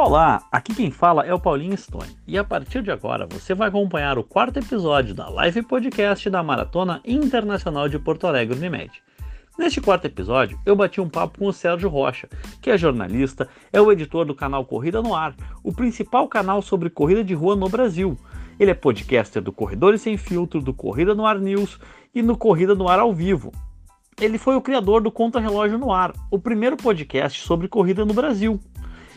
Olá, aqui quem fala é o Paulinho Stone e a partir de agora você vai acompanhar o quarto episódio da live podcast da Maratona Internacional de Porto Alegre Unimed. Neste quarto episódio, eu bati um papo com o Sérgio Rocha, que é jornalista, é o editor do canal Corrida no Ar, o principal canal sobre corrida de rua no Brasil. Ele é podcaster do Corredores Sem Filtro, do Corrida no Ar News e no Corrida no Ar ao Vivo. Ele foi o criador do Contra Relógio no Ar, o primeiro podcast sobre corrida no Brasil.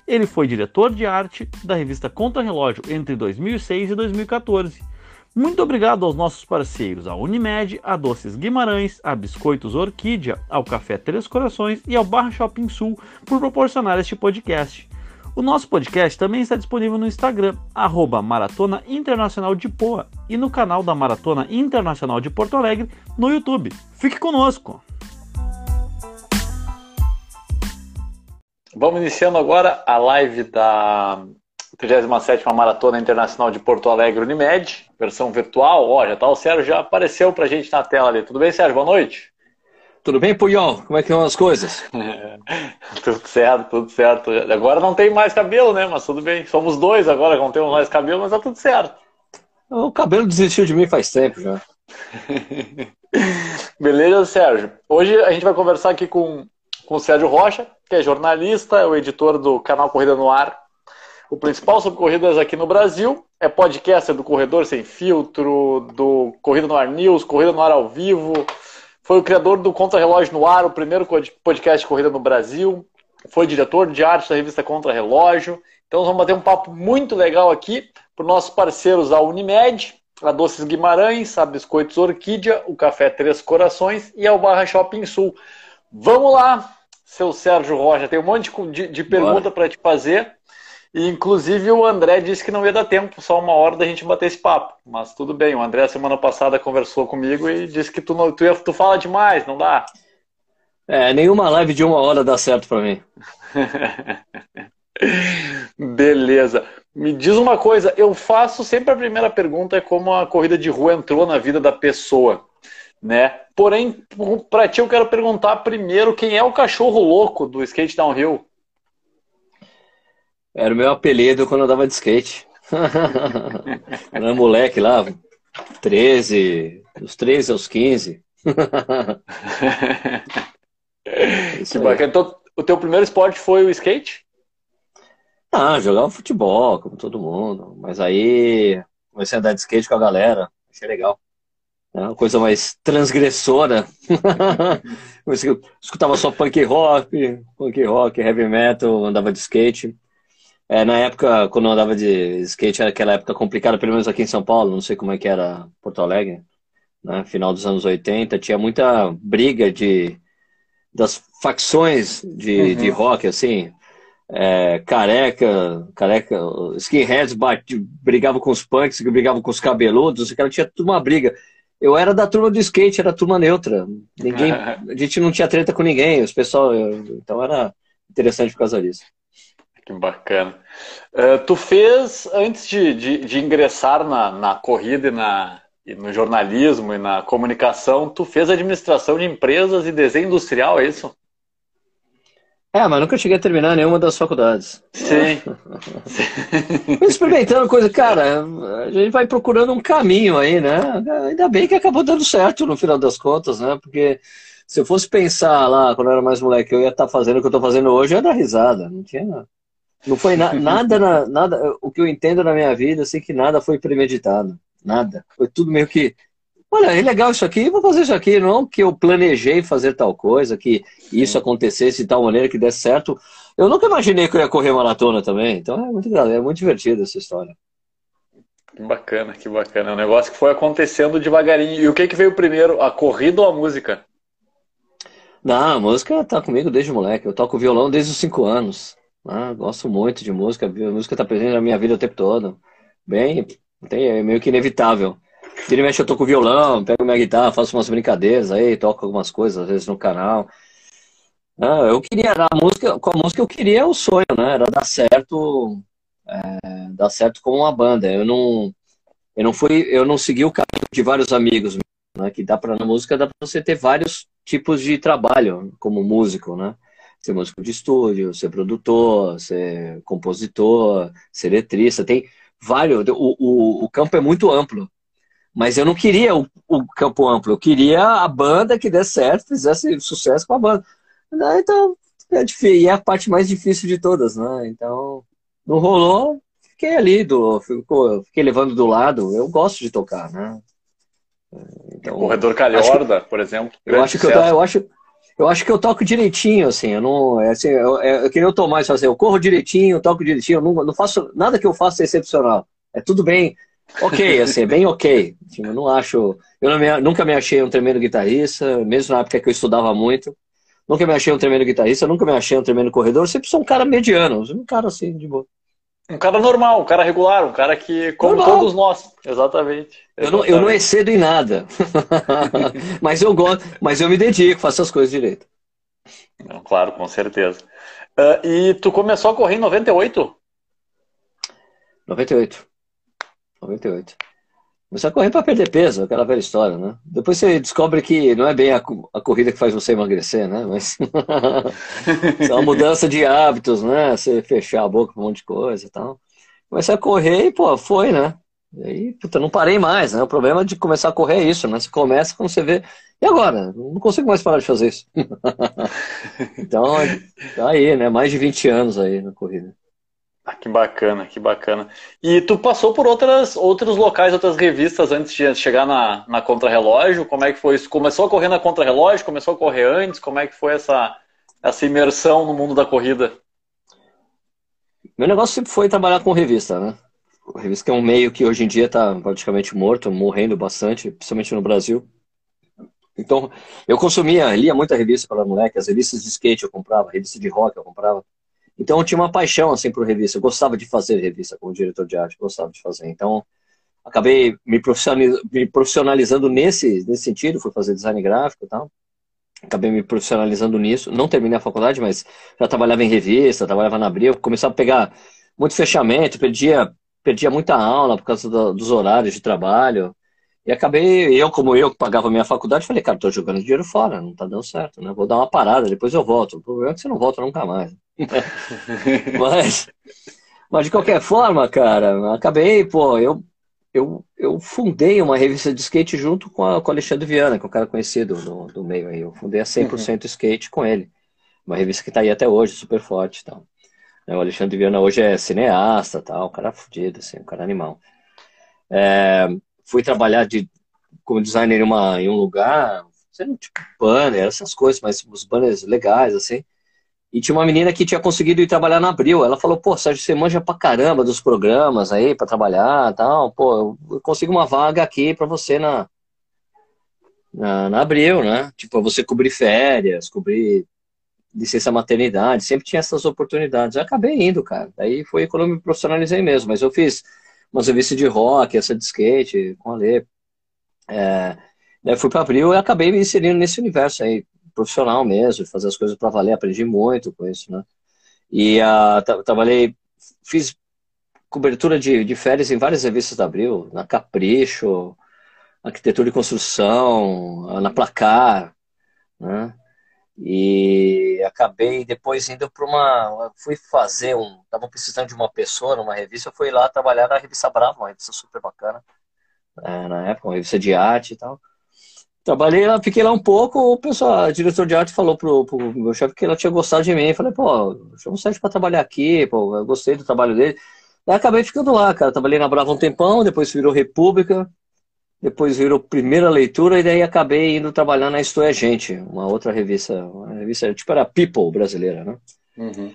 Ele foi diretor de arte da revista Contra Relógio entre 2006 e 2014. Muito obrigado aos nossos parceiros, a Unimed, a Doces Guimarães, a Biscoitos Orquídea, ao Café Três Corações e ao Barra Shopping Sul por proporcionar este podcast. O nosso podcast também está disponível no Instagram, arroba Maratona Internacional de Poa, e no canal da Maratona Internacional de Porto Alegre no YouTube. Fique conosco! Vamos iniciando agora a live da 37 Maratona Internacional de Porto Alegre Unimed, versão virtual. Ó, já tá o Sérgio, já apareceu pra gente na tela ali. Tudo bem, Sérgio? Boa noite. Tudo bem, Puyol? Como é que estão as coisas? tudo certo, tudo certo. Agora não tem mais cabelo, né? Mas tudo bem. Somos dois agora não temos mais cabelo, mas tá tudo certo. O cabelo desistiu de mim faz tempo já. Beleza, Sérgio. Hoje a gente vai conversar aqui com, com o Sérgio Rocha, que é jornalista, é o editor do canal Corrida no Ar, o principal sobre corridas aqui no Brasil, é podcaster do Corredor Sem Filtro, do Corrida no Ar News, Corrida no Ar ao Vivo, foi o criador do Contra Relógio no Ar, o primeiro podcast de corrida no Brasil, foi diretor de arte da revista Contra Relógio. Então vamos bater um papo muito legal aqui para os nossos parceiros a Unimed, a Doces Guimarães, a Biscoitos Orquídea, o Café Três Corações e ao Barra Shopping Sul. Vamos lá, seu Sérgio Rocha, tem um monte de, de pergunta para te fazer. E, inclusive, o André disse que não ia dar tempo, só uma hora da gente bater esse papo. Mas tudo bem, o André, semana passada, conversou comigo e disse que tu, não, tu, tu fala demais, não dá? É, nenhuma live de uma hora dá certo para mim. Beleza. Me diz uma coisa, eu faço sempre a primeira pergunta é como a corrida de rua entrou na vida da pessoa né? Porém, para ti eu quero perguntar primeiro quem é o cachorro louco do skate downhill? Era o meu apelido quando eu dava de skate. era moleque lá, 13, dos 13 aos 15. que bacana. Então, o teu primeiro esporte foi o skate? Ah, jogava futebol, como todo mundo. Mas aí comecei a andar de skate com a galera. Achei legal. Né? Uma coisa mais transgressora. escutava só punk rock, punk rock, heavy metal, andava de skate. É, na época, quando eu andava de skate, era aquela época complicada, pelo menos aqui em São Paulo, não sei como é que era Porto Alegre, né? final dos anos 80, tinha muita briga de das facções de, uhum. de rock, assim, é, careca, careca, skinheads bate, brigavam com os punks, brigavam com os cabeludos, aquela tinha tudo uma briga. Eu era da turma do skate, era turma neutra. Ninguém, a gente não tinha treta com ninguém, os pessoal, então era interessante por causa disso. Que bacana. Uh, tu fez, antes de, de, de ingressar na, na corrida e, na, e no jornalismo e na comunicação, tu fez administração de empresas e desenho industrial, é isso? É, mas nunca cheguei a terminar nenhuma das faculdades. Sim. Experimentando coisa, cara, a gente vai procurando um caminho aí, né? Ainda bem que acabou dando certo no final das contas, né? Porque se eu fosse pensar lá, quando eu era mais moleque, eu ia estar tá fazendo o que eu estou fazendo hoje, eu ia dar risada. Não tinha. Não foi na, nada, na, nada. O que eu entendo na minha vida, assim, que nada foi premeditado. Nada. Foi tudo meio que olha, é legal isso aqui, vou fazer isso aqui. Não que eu planejei fazer tal coisa, que isso acontecesse de tal maneira que desse certo. Eu nunca imaginei que eu ia correr maratona também. Então é muito, é muito divertido essa história. Que bacana, que bacana. É um negócio que foi acontecendo devagarinho. E o que, que veio primeiro, a corrida ou a música? Não, a música tá comigo desde moleque. Eu toco violão desde os 5 anos. Ah, gosto muito de música. A música tá presente na minha vida o tempo todo. Bem, tem, é meio que inevitável. Vira e mexe, eu toco violão, pego minha guitarra, faço umas brincadeiras aí, toco algumas coisas, às vezes no canal. Ah, eu queria, a música, com a música eu queria o sonho, né? Era dar certo, é, dar certo como uma banda. Eu não, eu não fui, eu não segui o caminho de vários amigos, né? Que dá para na música dá para você ter vários tipos de trabalho como músico, né? ser músico de estúdio, ser produtor, ser compositor, ser letrista. Tem vários. O, o, o campo é muito amplo. Mas eu não queria o, o, campo amplo, eu queria a banda que desse certo, fizesse sucesso com a banda. Então, é difícil, e é a parte mais difícil de todas, né? Então, não rolou, fiquei ali, do, fiquei levando do lado. Eu gosto de tocar, né? Então, Corredor Calhorda, que, por exemplo. Eu acho, que eu, eu, acho, eu acho que eu toco direitinho, assim. Eu não. É, assim, eu, é, eu queria o Tomás assim, eu corro direitinho, eu toco direitinho, eu não, não faço. Nada que eu faça é excepcional. É tudo bem. Ok, assim, é bem ok. Tipo, eu não acho. Eu me, nunca me achei um tremendo guitarrista, mesmo na época que eu estudava muito. Nunca me achei um tremendo guitarrista, nunca me achei um tremendo corredor. Eu sempre sou um cara mediano, um cara assim, de boa. Um cara normal, um cara regular, um cara que, como normal. todos nós. Exatamente. Eu não, eu não excedo em nada. mas eu gosto, mas eu me dedico, faço as coisas direito. Não, claro, com certeza. Uh, e tu começou a correr em 98? 98. 98. Você correr para perder peso, aquela velha história, né? Depois você descobre que não é bem a, a corrida que faz você emagrecer, né? Mas é uma mudança de hábitos, né? Você fechar a boca para um monte de coisa e tal. Comecei a correr e, pô, foi, né? E aí, puta, não parei mais, né? O problema de começar a correr é isso, né? Você começa quando você vê. E agora? Não consigo mais parar de fazer isso. então, tá aí, né? Mais de 20 anos aí na corrida. Ah, que bacana, que bacana. E tu passou por outras, outros locais, outras revistas antes de chegar na, na Contra-Relógio? Como é que foi isso? Começou a correr na Contra-Relógio? Começou a correr antes? Como é que foi essa, essa imersão no mundo da corrida? Meu negócio sempre foi trabalhar com revista, né? Revista que é um meio que hoje em dia está praticamente morto, morrendo bastante, principalmente no Brasil. Então, eu consumia, lia muita revista para moleque, as revistas de skate eu comprava, revista de rock eu comprava. Então eu tinha uma paixão assim por revista, eu gostava de fazer revista como diretor de arte, gostava de fazer. Então acabei me, me profissionalizando nesse, nesse sentido, fui fazer design gráfico e tal. Acabei me profissionalizando nisso. Não terminei a faculdade, mas já trabalhava em revista, trabalhava na Abril, começava a pegar muito fechamento, perdia, perdia muita aula por causa do, dos horários de trabalho. E acabei, eu como eu que pagava minha faculdade, falei, cara, tô jogando dinheiro fora, não tá dando certo, né? Vou dar uma parada, depois eu volto. O problema é que você não volta nunca mais. mas, mas de qualquer forma, cara, acabei, pô, eu, eu, eu fundei uma revista de skate junto com, a, com o Alexandre Viana, que é um cara conhecido do, do meio aí. Eu fundei a 100% uhum. Skate com ele. Uma revista que tá aí até hoje, super forte e tal. O Alexandre Viana hoje é cineasta tal, um cara fudido, assim, um cara animal. É, fui trabalhar de, como designer em, uma, em um lugar, sendo tipo banner, essas coisas, mas os banners legais, assim. E tinha uma menina que tinha conseguido ir trabalhar na Abril. Ela falou, pô, Sérgio, você manja pra caramba dos programas aí para trabalhar tal. Pô, eu consigo uma vaga aqui para você na, na, na Abril, né? Tipo, você cobrir férias, cobrir licença maternidade, sempre tinha essas oportunidades. Eu acabei indo, cara. Daí foi quando eu me profissionalizei mesmo. Mas eu fiz umas revistas de rock, essa de skate, com a Lê. É, daí fui para Abril e acabei me inserindo nesse universo aí, profissional mesmo, fazer as coisas para valer, aprendi muito com isso, né? E uh, tra trabalhei, fiz cobertura de, de férias em várias revistas da Abril, na Capricho, Arquitetura e Construção, na Placar, né? E acabei depois indo para uma. Fui fazer um. Estava precisando de uma pessoa numa revista, fui lá trabalhar na revista Brava, uma revista super bacana, é, na época, uma revista de arte e tal. Trabalhei lá, fiquei lá um pouco, o pessoal, a diretor de arte falou pro, pro meu chefe que ela tinha gostado de mim. Falei, pô, chama o Sérgio para trabalhar aqui, pô, eu gostei do trabalho dele. Daí acabei ficando lá, cara. Trabalhei na Brava um tempão, depois virou República, depois virou Primeira Leitura, e daí acabei indo trabalhar na Isto é Gente, uma outra revista, uma revista tipo era People brasileira, né? Uhum.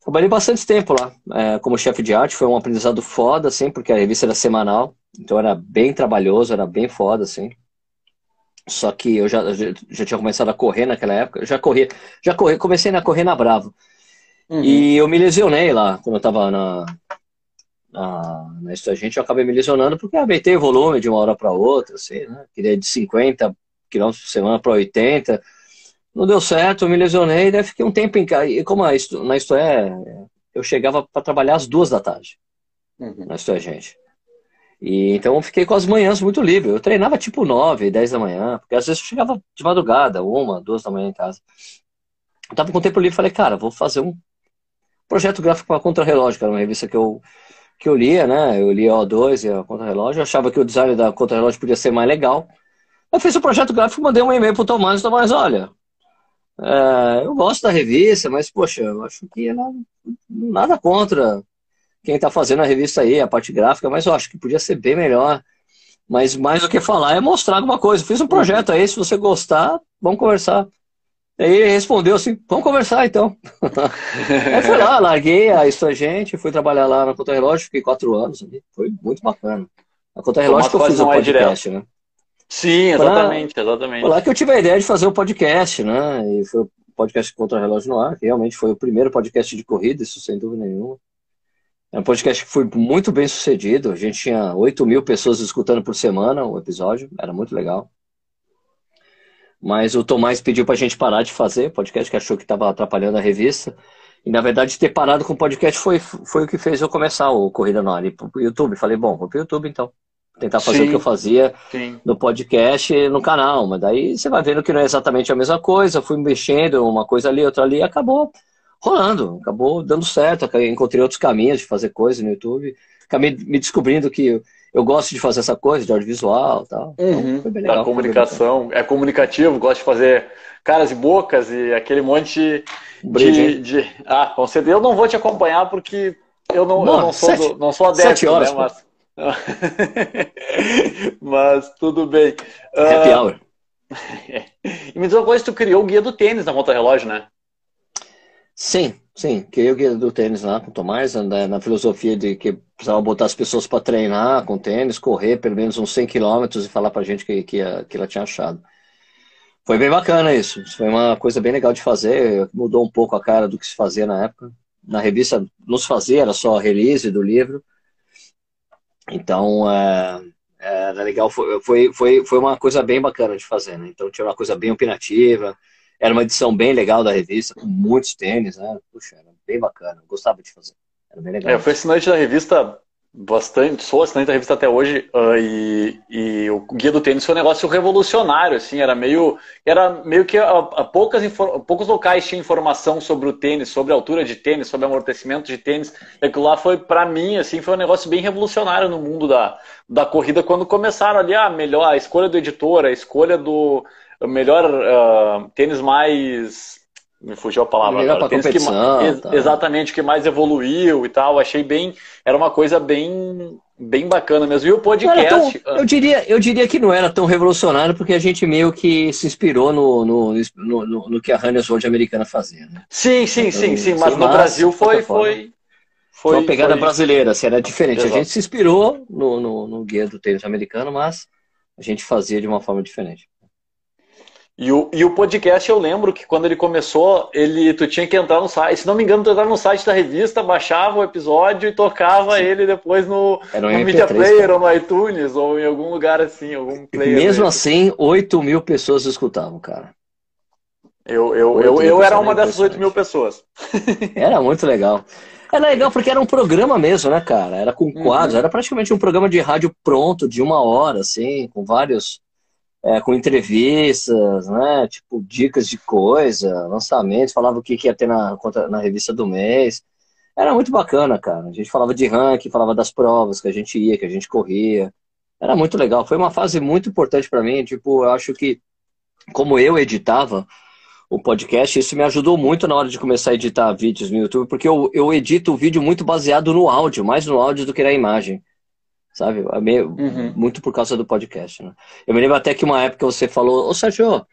Trabalhei bastante tempo lá, é, como chefe de arte, foi um aprendizado foda, assim, porque a revista era semanal, então era bem trabalhoso, era bem foda, assim. Só que eu já, já, já, tinha começado a correr naquela época. Já corri, já corri, comecei a correr na Bravo. Uhum. E eu me lesionei lá, quando eu tava na, na, na gente, eu acabei me lesionando porque aumentei o volume de uma hora para outra, assim, né? Queria de 50 km por semana para 80. Não deu certo, eu me lesionei, daí fiquei um tempo em casa. E como a, na Isto é, eu chegava para trabalhar às duas da tarde. Uhum. Na Isto é Gente. E, então eu fiquei com as manhãs muito livre. Eu treinava tipo 9, 10 da manhã, porque às vezes eu chegava de madrugada, uma, duas da manhã em casa. eu tava com tempo livre e falei, cara, vou fazer um projeto gráfico para Contra-Relógio, que era uma revista que eu, que eu lia, né? Eu lia a O2 e a Contra-Relógio. Eu achava que o design da Contra-Relógio podia ser mais legal. Eu fiz o um projeto gráfico, mandei um e-mail pro Tomás, Tomás, olha, é, eu gosto da revista, mas, poxa, eu acho que nada, nada contra quem está fazendo a revista aí, a parte gráfica, mas eu acho que podia ser bem melhor. Mas mais do que falar é mostrar alguma coisa. Fiz um projeto aí, se você gostar, vamos conversar. Aí ele respondeu assim, vamos conversar então. aí fui lá, larguei a gente, fui trabalhar lá na Conta Relógio, fiquei quatro anos ali. Foi muito bacana. A Conta Relógio que eu fiz o um podcast, né? Sim, exatamente, lá, exatamente. Foi lá que eu tive a ideia de fazer o um podcast, né? E foi o podcast Contra Relógio no Ar, que realmente foi o primeiro podcast de corrida, isso sem dúvida nenhuma. É um podcast que foi muito bem sucedido. A gente tinha 8 mil pessoas escutando por semana o episódio, era muito legal. Mas o Tomás pediu para a gente parar de fazer podcast, que achou que estava atrapalhando a revista. E na verdade, ter parado com o podcast foi, foi o que fez eu começar o Corrida no Ar. E pro YouTube, falei, bom, vou pro YouTube então. Tentar fazer sim, o que eu fazia sim. no podcast e no canal. Mas daí você vai vendo que não é exatamente a mesma coisa. Fui mexendo uma coisa ali, outra ali, e acabou rolando, acabou dando certo. Encontrei outros caminhos de fazer coisa no YouTube. Acabei me descobrindo que eu gosto de fazer essa coisa de audiovisual tal. Uhum, então, legal, da comunicação. É comunicativo, gosto de fazer caras e bocas e aquele monte de, de, Ah, com certeza. Eu não vou te acompanhar porque eu não, eu não, sou, sete, do, não sou adepto, sete horas, né? Mas... mas tudo bem. Happy uh... hour. e me diz uma coisa, tu criou o guia do tênis na conta relógio, né? Sim, sim. Criei o guia do tênis lá com o Tomás, na, na filosofia de que precisava botar as pessoas para treinar com tênis, correr pelo menos uns 100 quilômetros e falar para a gente que, que, que ela tinha achado. Foi bem bacana isso. Foi uma coisa bem legal de fazer. Mudou um pouco a cara do que se fazia na época. Na revista não se fazia, era só release do livro. Então, é, era legal. Foi, foi, foi, foi uma coisa bem bacana de fazer, né? Então, tinha uma coisa bem opinativa era uma edição bem legal da revista, com muitos tênis, né? Puxa, era bem bacana, gostava de fazer. Era bem legal. É, eu fui assinante da revista bastante, sou assinante da revista até hoje, uh, e, e, o Guia do Tênis foi um negócio revolucionário, assim, era meio, era meio que a, a poucas, poucos locais tinham informação sobre o tênis, sobre a altura de tênis, sobre amortecimento de tênis, e aquilo lá foi, para mim, assim, foi um negócio bem revolucionário no mundo da, da corrida, quando começaram ali, ah, melhor, a escolha do editor, a escolha do melhor uh, tênis mais. Me fugiu a palavra. Melhor competição. Que, tá. Exatamente, que mais evoluiu e tal. Achei bem. Era uma coisa bem bem bacana mesmo. E o podcast. Tão, eu, diria, eu diria que não era tão revolucionário, porque a gente meio que se inspirou no, no, no, no, no que a Runners World americana fazia. Né? Sim, sim, então, sim, sim. Mas no Brasil foi. foi... Foi uma pegada brasileira, assim, era diferente. A gente se inspirou no, no, no guia do tênis americano, mas a gente fazia de uma forma diferente. E o, e o podcast, eu lembro que quando ele começou, ele, tu tinha que entrar no site. Se não me engano, tu entrava no site da revista, baixava o episódio e tocava Sim. ele depois no, no Media Player ou no iTunes ou em algum lugar assim, algum player. Mesmo assim, 8 mil pessoas escutavam, cara. Eu, eu, eu, eu era uma dessas 8 mil pessoas. Era muito legal. Era legal porque era um programa mesmo, né, cara? Era com quadros, uhum. era praticamente um programa de rádio pronto, de uma hora, assim, com vários é, com entrevistas, né? Tipo, dicas de coisa, lançamentos, falava o que, ia ter na, na revista do mês. Era muito bacana, cara. A gente falava de ranking, falava das provas que a gente ia, que a gente corria. Era muito legal. Foi uma fase muito importante para mim. Tipo, eu acho que, como eu editava o podcast, isso me ajudou muito na hora de começar a editar vídeos no YouTube, porque eu, eu edito o vídeo muito baseado no áudio, mais no áudio do que na imagem sabe? É meio, uhum. Muito por causa do podcast, né? Eu me lembro até que uma época você falou, ô Sérgio,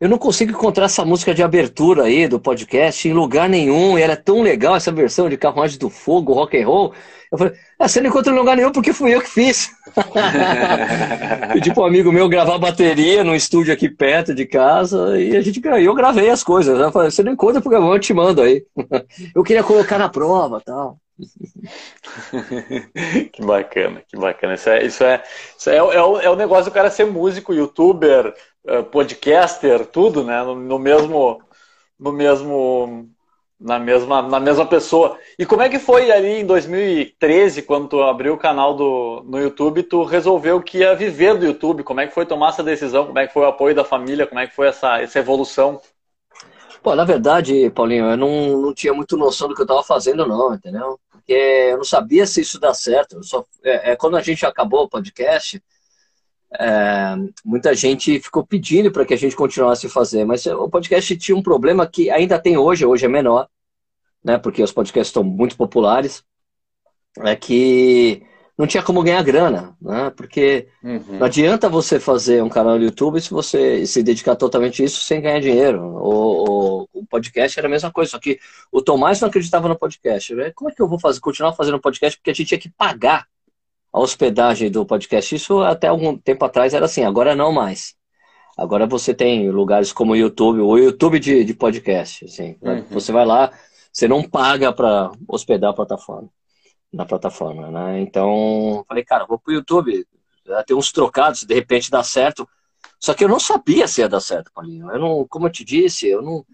eu não consigo encontrar essa música de abertura aí do podcast em lugar nenhum, e era tão legal essa versão de Carruagem do Fogo, rock and roll. Eu falei, ah, você não encontra em lugar nenhum porque fui eu que fiz. Pedi para um amigo meu gravar bateria num estúdio aqui perto de casa e a gente eu gravei as coisas. Eu falei, você não encontra porque eu te mando aí. eu queria colocar na prova tal. que bacana, que bacana. Isso é, isso é, isso é, é, o, é o negócio do cara ser músico, youtuber, eh, podcaster, tudo, né? No, no, mesmo, no mesmo, na mesma, na mesma pessoa. E como é que foi ali em 2013, quando tu abriu o canal do, no YouTube, tu resolveu que ia viver do YouTube? Como é que foi tomar essa decisão? Como é que foi o apoio da família? Como é que foi essa, essa evolução? Pô, na verdade, Paulinho, eu não, não tinha muito noção do que eu estava fazendo, não, entendeu? Porque eu não sabia se isso dá certo. Só, é, é, quando a gente acabou o podcast, é, muita gente ficou pedindo para que a gente continuasse a fazer, mas o podcast tinha um problema que ainda tem hoje, hoje é menor, né? Porque os podcasts estão muito populares, é que não tinha como ganhar grana, né? Porque uhum. não adianta você fazer um canal no YouTube se você se dedicar totalmente a isso sem ganhar dinheiro. O, o, o, podcast era a mesma coisa, só que o Tomás não acreditava no podcast. Como é que eu vou fazer, continuar fazendo podcast? Porque a gente tinha que pagar a hospedagem do podcast. Isso até algum tempo atrás era assim, agora não mais. Agora você tem lugares como o YouTube, o YouTube de, de podcast. Assim, uhum. Você vai lá, você não paga para hospedar a plataforma na plataforma, né? Então, falei, cara, vou pro YouTube, ter uns trocados, de repente dá certo. Só que eu não sabia se ia dar certo, Paulinho. Eu não, como eu te disse, eu não.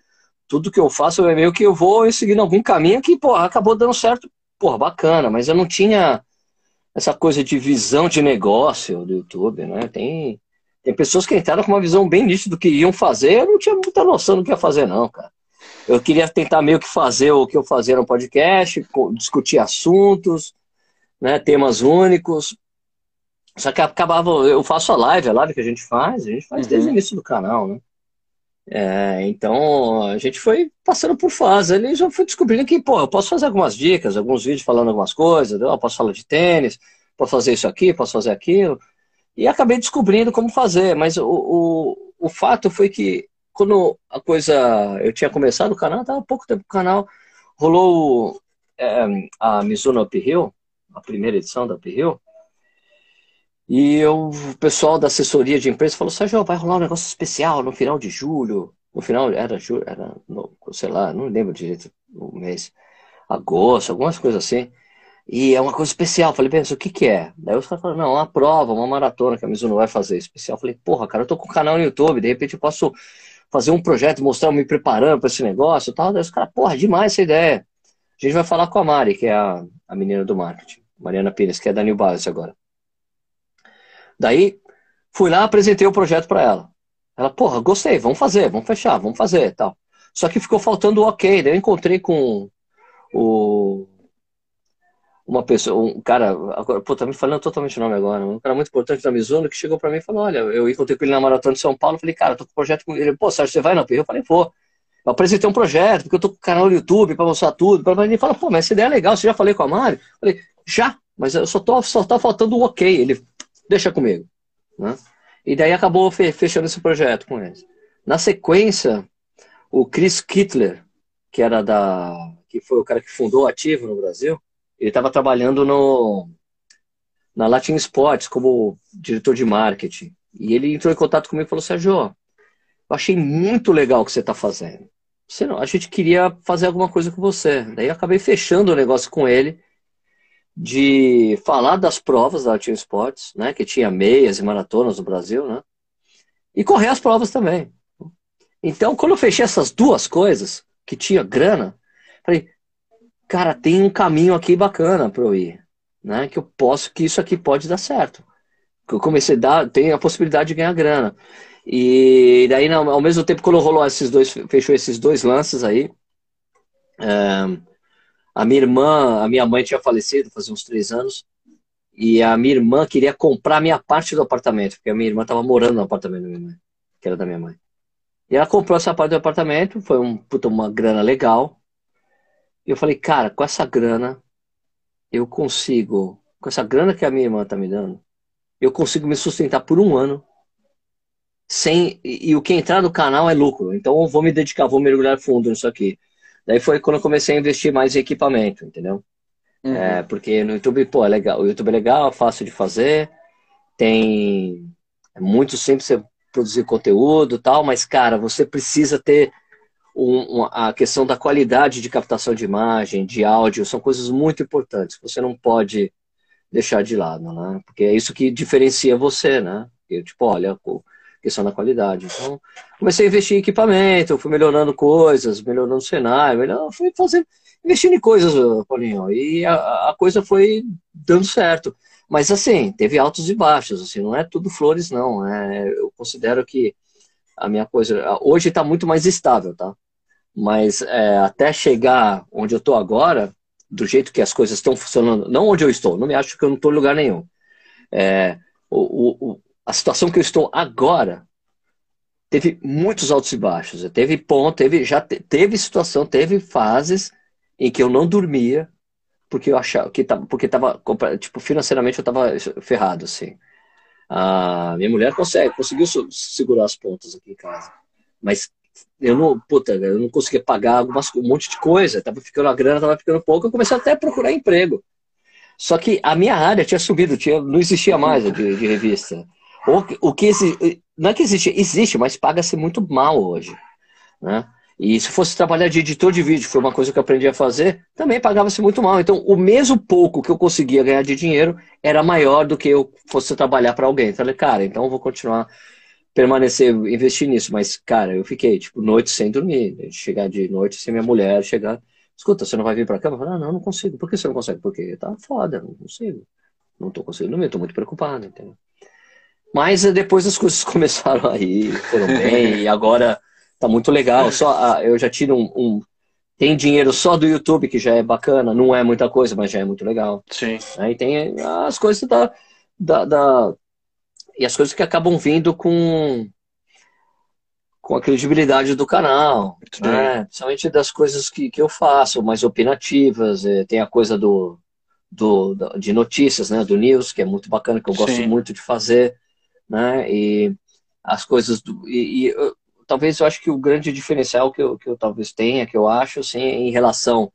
Tudo que eu faço é meio que eu vou seguindo algum caminho que, porra, acabou dando certo, porra, bacana, mas eu não tinha essa coisa de visão de negócio do YouTube, né? Tem, tem pessoas que entraram com uma visão bem nítida do que iam fazer, eu não tinha muita noção do que ia fazer, não, cara eu queria tentar meio que fazer o que eu fazia no podcast, discutir assuntos, né, temas únicos. Só que acabava, eu faço a live, a live que a gente faz, a gente faz uhum. desde o início do canal, né? É, então a gente foi passando por fase, ali já fui descobrindo que, pô, eu posso fazer algumas dicas, alguns vídeos falando algumas coisas, eu posso falar de tênis, posso fazer isso aqui, posso fazer aquilo. E acabei descobrindo como fazer, mas o, o, o fato foi que quando a coisa. Eu tinha começado o canal, estava pouco tempo no canal, rolou é, a Mizuno Uphill, a primeira edição da Uphill, e eu, o pessoal da assessoria de imprensa falou: Sérgio, vai rolar um negócio especial no final de julho. No final, era julho, era, no, sei lá, não lembro direito o mês, agosto, algumas coisas assim. E é uma coisa especial. Falei, pensa, o que que é? Daí os caras falaram, não, uma prova, uma maratona que a Mizuno vai fazer especial. Falei, porra, cara, eu tô com um canal no YouTube, de repente eu posso fazer um projeto, mostrar, me preparando para esse negócio e tal. Daí os caras, porra, demais essa ideia. A gente vai falar com a Mari, que é a, a menina do marketing, Mariana Pires, que é da New Balance agora. Daí, fui lá, apresentei o projeto para ela. Ela, porra, gostei, vamos fazer, vamos fechar, vamos fazer tal. Só que ficou faltando o ok. Daí eu encontrei com o uma pessoa, um cara, agora, pô, tá me falando totalmente o nome agora, um cara muito importante da Mizuno que chegou para mim e falou: Olha, eu encontrei com ele na Maratona de São Paulo, falei, cara, tô com um projeto com ele. Pô, Sérgio, você vai na Eu falei, pô. Eu apresentei um projeto, porque eu tô com o canal no YouTube para mostrar tudo. Ele fala, pô, mas essa ideia é legal, você já falei com a Mari? Falei, já, mas eu só, tô, só tá faltando o ok. Ele, deixa comigo. Né? E daí acabou fechando esse projeto com eles. Na sequência, o Chris Kittler, que era da. que foi o cara que fundou o Ativo no Brasil, ele estava trabalhando no, na Latin Sports como diretor de marketing. E ele entrou em contato comigo e falou: Sérgio, eu achei muito legal o que você está fazendo. Você não, a gente queria fazer alguma coisa com você. Daí eu acabei fechando o negócio com ele de falar das provas da Latin Sports, né, que tinha meias e maratonas no Brasil, né, e correr as provas também. Então, quando eu fechei essas duas coisas, que tinha grana, falei, cara, tem um caminho aqui bacana para eu ir, né? Que eu posso, que isso aqui pode dar certo. Que eu comecei a dar, tem a possibilidade de ganhar grana. E daí, ao mesmo tempo, quando rolou esses dois, fechou esses dois lances aí, é, a minha irmã, a minha mãe tinha falecido fazia uns três anos, e a minha irmã queria comprar a minha parte do apartamento, porque a minha irmã estava morando no apartamento da minha mãe, que era da minha mãe. E ela comprou essa parte do apartamento, foi um, puta, uma grana legal, eu falei, cara, com essa grana, eu consigo, com essa grana que a minha irmã tá me dando, eu consigo me sustentar por um ano sem e, e, o que entrar no canal é lucro. Então eu vou me dedicar, vou mergulhar fundo nisso aqui. Daí foi quando eu comecei a investir mais em equipamento, entendeu? Uhum. É, porque no YouTube, pô, é legal. O YouTube é legal, fácil de fazer, tem é muito simples você produzir conteúdo, tal, mas cara, você precisa ter um, a questão da qualidade de captação de imagem, de áudio, são coisas muito importantes. Você não pode deixar de lado, né? Porque é isso que diferencia você, né? Eu, tipo, olha, a questão da qualidade. Então, comecei a investir em equipamento, fui melhorando coisas, melhorando o cenário, melhor, fui fazendo, investindo em coisas, Paulinho, e a, a coisa foi dando certo. Mas assim, teve altos e baixos, assim, não é tudo flores, não. É, eu considero que a minha coisa hoje está muito mais estável, tá? Mas é, até chegar onde eu estou agora, do jeito que as coisas estão funcionando, não onde eu estou, não me acho que eu não estou em lugar nenhum. É, o, o, a situação que eu estou agora teve muitos altos e baixos. Teve ponto, teve já teve situação, teve fases em que eu não dormia porque eu achava que tava, porque tava tipo financeiramente eu estava ferrado assim. A minha mulher consegue, conseguiu segurar as pontas aqui em casa, mas eu não, puta, eu não conseguia pagar algumas, um monte de coisa, tava ficando a grana, tava ficando pouco, eu comecei até a procurar emprego. Só que a minha área tinha subido, tinha, não existia mais de, de revista. O, o que não é que existe, existe, mas paga-se muito mal hoje. Né? E se fosse trabalhar de editor de vídeo, foi uma coisa que eu aprendi a fazer, também pagava-se muito mal. Então, o mesmo pouco que eu conseguia ganhar de dinheiro era maior do que eu fosse trabalhar para alguém. Falei, cara, então eu vou continuar, permanecer, investir nisso. Mas, cara, eu fiquei, tipo, noite sem dormir. Chegar de noite sem minha mulher, chegar. Escuta, você não vai vir para cá? Eu falei, ah, não, não consigo. Por que você não consegue? Porque tá foda, não consigo. Não tô conseguindo dormir, tô muito preocupado, entendeu? Mas eh, depois as coisas começaram aí, foram bem, e agora tá muito legal. Só ah, eu já tiro um, um, tem dinheiro só do YouTube que já é bacana, não é muita coisa, mas já é muito legal. Sim. Aí tem as coisas da, da, da e as coisas que acabam vindo com com a credibilidade do canal, né? principalmente das coisas que, que eu faço, mais opinativas, é, tem a coisa do, do, de notícias, né, do news, que é muito bacana, que eu gosto Sim. muito de fazer, né, e as coisas, do, e, e eu, talvez eu acho que o grande diferencial que eu, que eu talvez tenha, que eu acho, assim, em relação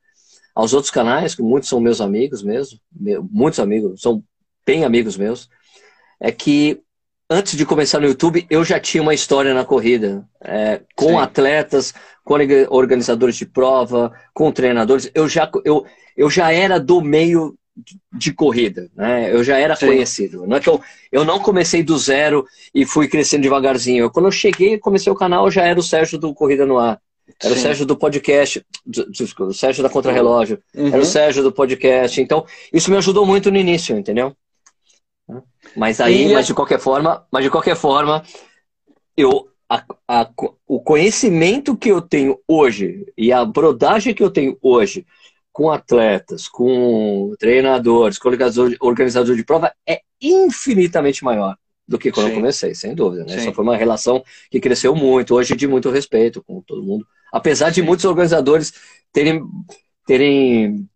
aos outros canais, que muitos são meus amigos mesmo, muitos amigos, são bem amigos meus, é que antes de começar no YouTube, eu já tinha uma história na corrida, é, com Sim. atletas, com organizadores de prova, com treinadores. Eu já, eu, eu já era do meio de corrida, né? Eu já era Sim. conhecido. Não é que eu, eu não comecei do zero e fui crescendo devagarzinho. Quando eu cheguei, comecei o canal, já era o Sérgio do Corrida no Ar. Era Sim. o Sérgio do podcast, o Sérgio da Contrarrelógio. Uhum. Era o Sérgio do podcast. Então, isso me ajudou muito no início, entendeu? Mas aí, e... mas de qualquer forma, mas de qualquer forma, eu a, a, o conhecimento que eu tenho hoje e a brodagem que eu tenho hoje com atletas, com treinadores, com organizador, de prova é infinitamente maior do que quando Sim. eu comecei, sem dúvida. Né? Essa foi uma relação que cresceu muito, hoje de muito respeito com todo mundo. Apesar de muitos organizadores terem, terem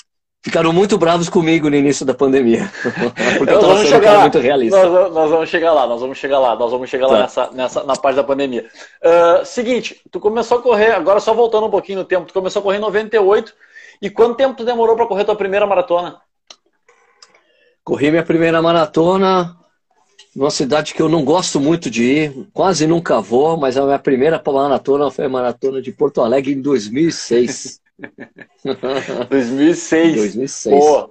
ficaram muito bravos comigo no início da pandemia. Porque eu tava sendo um muito realista. Nós, nós, vamos chegar lá, nós vamos chegar lá, nós vamos chegar tá. lá nessa, nessa, na parte da pandemia. Uh, seguinte, tu começou a correr, agora só voltando um pouquinho no tempo, tu começou a correr em 98 e quanto tempo tu demorou para correr tua primeira maratona? Corri minha primeira maratona numa cidade que eu não gosto muito de ir, quase nunca vou, mas a minha primeira maratona foi a maratona de Porto Alegre em 2006. 2006. 2006. Pô,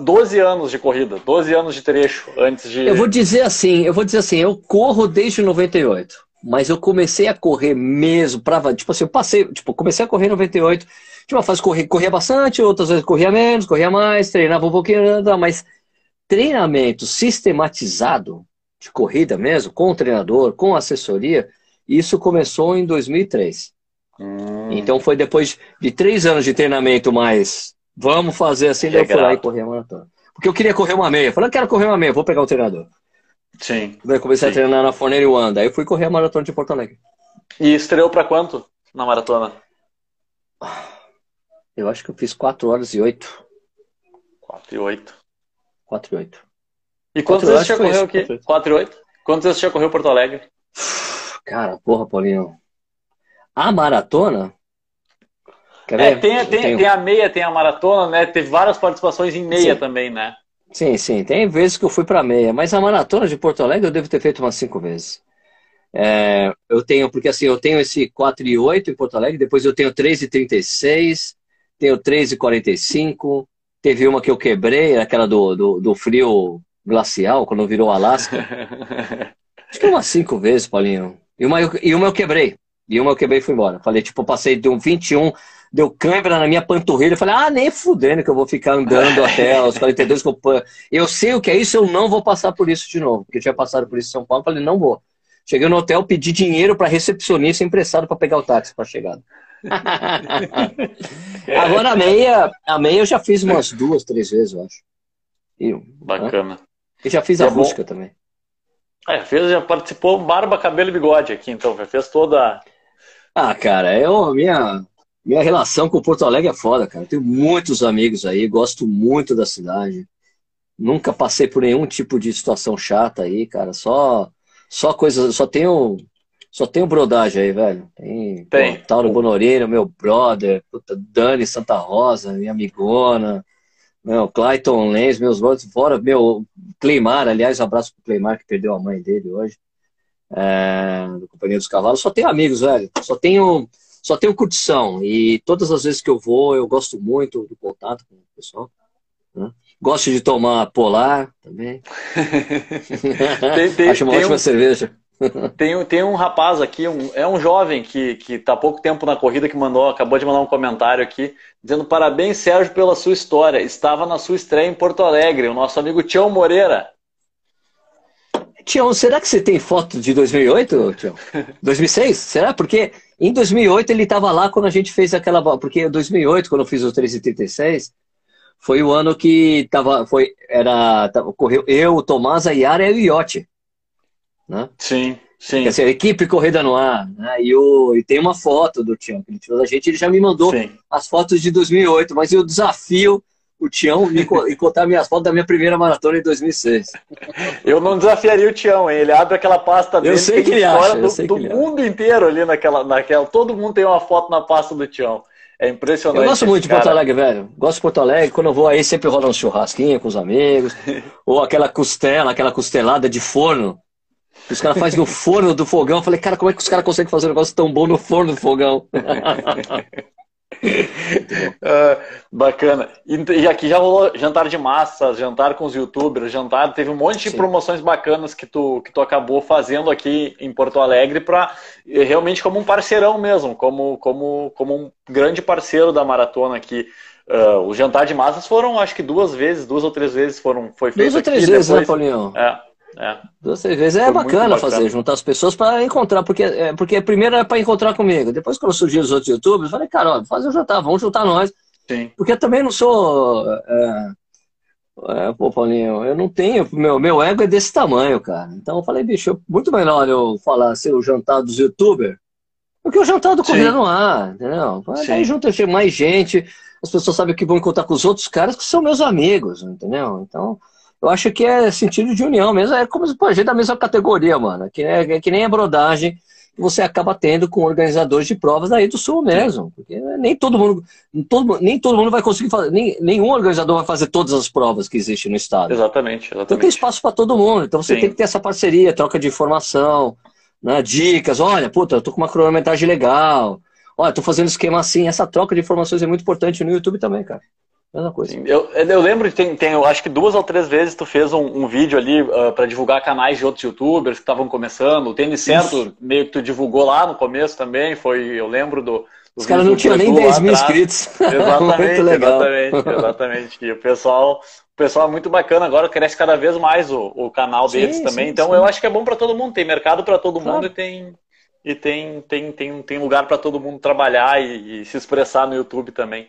12 anos de corrida, 12 anos de trecho antes de. Eu vou dizer assim, eu vou dizer assim, eu corro desde 98, mas eu comecei a correr mesmo para, tipo assim, eu passei, tipo, comecei a correr em 98 tinha uma fase que corria, corria bastante, outras vezes corria menos, corria mais, treinava um pouquinho, mas treinamento sistematizado de corrida mesmo, com o treinador, com assessoria, isso começou em 2003. Hum. Então foi depois de três anos de treinamento mais, vamos fazer assim, daí eu fui lá e corri a maratona. Porque eu queria correr uma meia. Falei, eu quero correr uma meia, vou pegar o treinador. Sim. Daí comecei Sim. a treinar na Forneira One, daí eu fui correr a maratona de Porto Alegre. E estreou para quanto na maratona? Eu acho que eu fiz 4 horas e 8. 4 e 8. 4 e 8. E quantas vezes você já correu aqui? 4 e 8? Quantas vezes você já correu Porto Alegre? Cara, porra, Paulinho. A maratona? É, tem, tem, tenho... tem, a meia, tem a maratona, né? Teve várias participações em meia sim. também, né? Sim, sim. Tem vezes que eu fui pra meia, mas a maratona de Porto Alegre eu devo ter feito umas 5 vezes. É, eu tenho, porque assim, eu tenho esse 4 e 8 em Porto Alegre, depois eu tenho 3 e 36, tenho 3,45. Teve uma que eu quebrei, aquela do, do, do frio glacial, quando virou Alasca. Acho que umas cinco vezes, Paulinho. E uma, eu, e uma eu quebrei. E uma eu quebrei e fui embora. Falei, tipo, passei de um 21, deu câimbra na minha panturrilha. Falei, ah, nem fudendo que eu vou ficar andando até os 42 que eu... eu sei o que é isso, eu não vou passar por isso de novo. Porque eu tinha passado por isso em São Paulo. Falei, não vou. Cheguei no hotel, pedi dinheiro para recepcionista emprestado para pegar o táxi para chegada. Agora a meia, a meia eu já fiz umas duas, três vezes, eu acho. E, Bacana. Né? E já fiz a é busca também. É, fez, já participou barba, cabelo e bigode aqui, então, fez toda. Ah, cara, eu, minha, minha relação com Porto Alegre é foda, cara. Tenho muitos amigos aí, gosto muito da cidade. Nunca passei por nenhum tipo de situação chata aí, cara. Só, só coisas, só tenho, só tenho brodagem aí, velho. Tem, Tem. Pô, Tauro Bonoreiro, meu brother, puta, Dani Santa Rosa, minha amigona, meu, Clayton Lenz, meus brothers, fora, meu, Cleimar, aliás, um abraço pro Cleimar que perdeu a mãe dele hoje, é, do Companhia dos Cavalos. Só tenho amigos, velho. Só tenho, só tenho curtição. E todas as vezes que eu vou, eu gosto muito do contato com o pessoal. Né? Gosto de tomar polar também. tem, tem, Acho uma ótima um, cerveja. tem, tem um rapaz aqui, um, é um jovem que, que tá há pouco tempo na corrida que mandou, acabou de mandar um comentário aqui, dizendo parabéns, Sérgio, pela sua história. Estava na sua estreia em Porto Alegre, o nosso amigo Tião Moreira. Tião, será que você tem foto de 2008, Tião? 2006? Será? Porque em 2008 ele estava lá quando a gente fez aquela. Porque em 2008, quando eu fiz o 336, foi o ano que tava, foi, era, tava, correu eu, o Tomás, a Yara e o Iote. Né? Sim, sim. Quer dizer, a equipe Corrida no Ar. Né? E, o, e tem uma foto do Tião que ele tirou da gente, ele já me mandou sim. as fotos de 2008, mas eu desafio o Tião e contar minhas fotos da minha primeira maratona em 2006. Eu não desafiaria o Tião, hein? Ele abre aquela pasta dele. Eu sei que ele acha. Do, do mundo acha. inteiro ali naquela, naquela. Todo mundo tem uma foto na pasta do Tião. É impressionante. Eu gosto muito de Porto Alegre, velho. Gosto de Porto Alegre. Quando eu vou aí, sempre rola um churrasquinho com os amigos. ou aquela costela, aquela costelada de forno. Os caras fazem no forno do fogão. Eu falei, cara, como é que os caras conseguem fazer um negócio tão bom no forno do fogão? uh, bacana. E, e, aqui já rolou jantar de massas, jantar com os youtubers, jantar, teve um monte de Sim. promoções bacanas que tu, que tu acabou fazendo aqui em Porto Alegre para realmente como um parceirão mesmo, como, como, como um grande parceiro da maratona aqui. Uh, o jantar de massas foram, acho que duas vezes, duas ou três vezes foram, foi feito. Duas ou três vezes, né, depois, né, Paulinho? É. É. Duas, três vezes é bacana, bacana, fazer, juntar as pessoas para encontrar, porque, é, porque primeiro é para encontrar comigo. Depois, quando surgiram os outros youtubers, eu falei, cara, ó, faz o jantar, vamos juntar nós. Sim. Porque eu também não sou. É, é, pô, Paulinho, eu não tenho. Meu, meu ego é desse tamanho, cara. Então eu falei, bicho, muito melhor eu falar ser o jantar dos youtubers porque o jantar do Corrida no Ar, entendeu? Aí junta mais gente, as pessoas sabem que vão encontrar com os outros caras que são meus amigos, entendeu? Então. Eu acho que é sentido de união mesmo. É como pô, a gente é da mesma categoria, mano. Que é, é que nem a brodagem que você acaba tendo com organizadores de provas daí do Sul mesmo. Porque nem todo mundo, todo, nem todo mundo vai conseguir fazer, nem, nenhum organizador vai fazer todas as provas que existem no estado. Exatamente, exatamente. Então tem espaço para todo mundo. Então você Sim. tem que ter essa parceria, troca de informação, né, dicas. Olha, puta, eu tô com uma cronometragem legal. Olha, tô fazendo esquema assim. Essa troca de informações é muito importante no YouTube também, cara. Mesma coisa. Eu, eu lembro de tem, tem, eu acho que duas ou três vezes tu fez um, um vídeo ali uh, ah, para divulgar canais de outros youtubers que estavam começando. O Tênis Certo, meio que tu divulgou lá no começo também. Foi, eu lembro do. Os caras não tinham nem 10 mil inscritos. Exatamente, exatamente, exatamente. E o pessoal, o pessoal é muito bacana. Agora cresce cada vez mais o, o canal deles sim, também. Sim, então sim. eu acho que é bom para todo mundo. Tem mercado para todo claro. mundo e tem, e tem, tem, tem, tem lugar para todo mundo trabalhar e, e se expressar no YouTube também.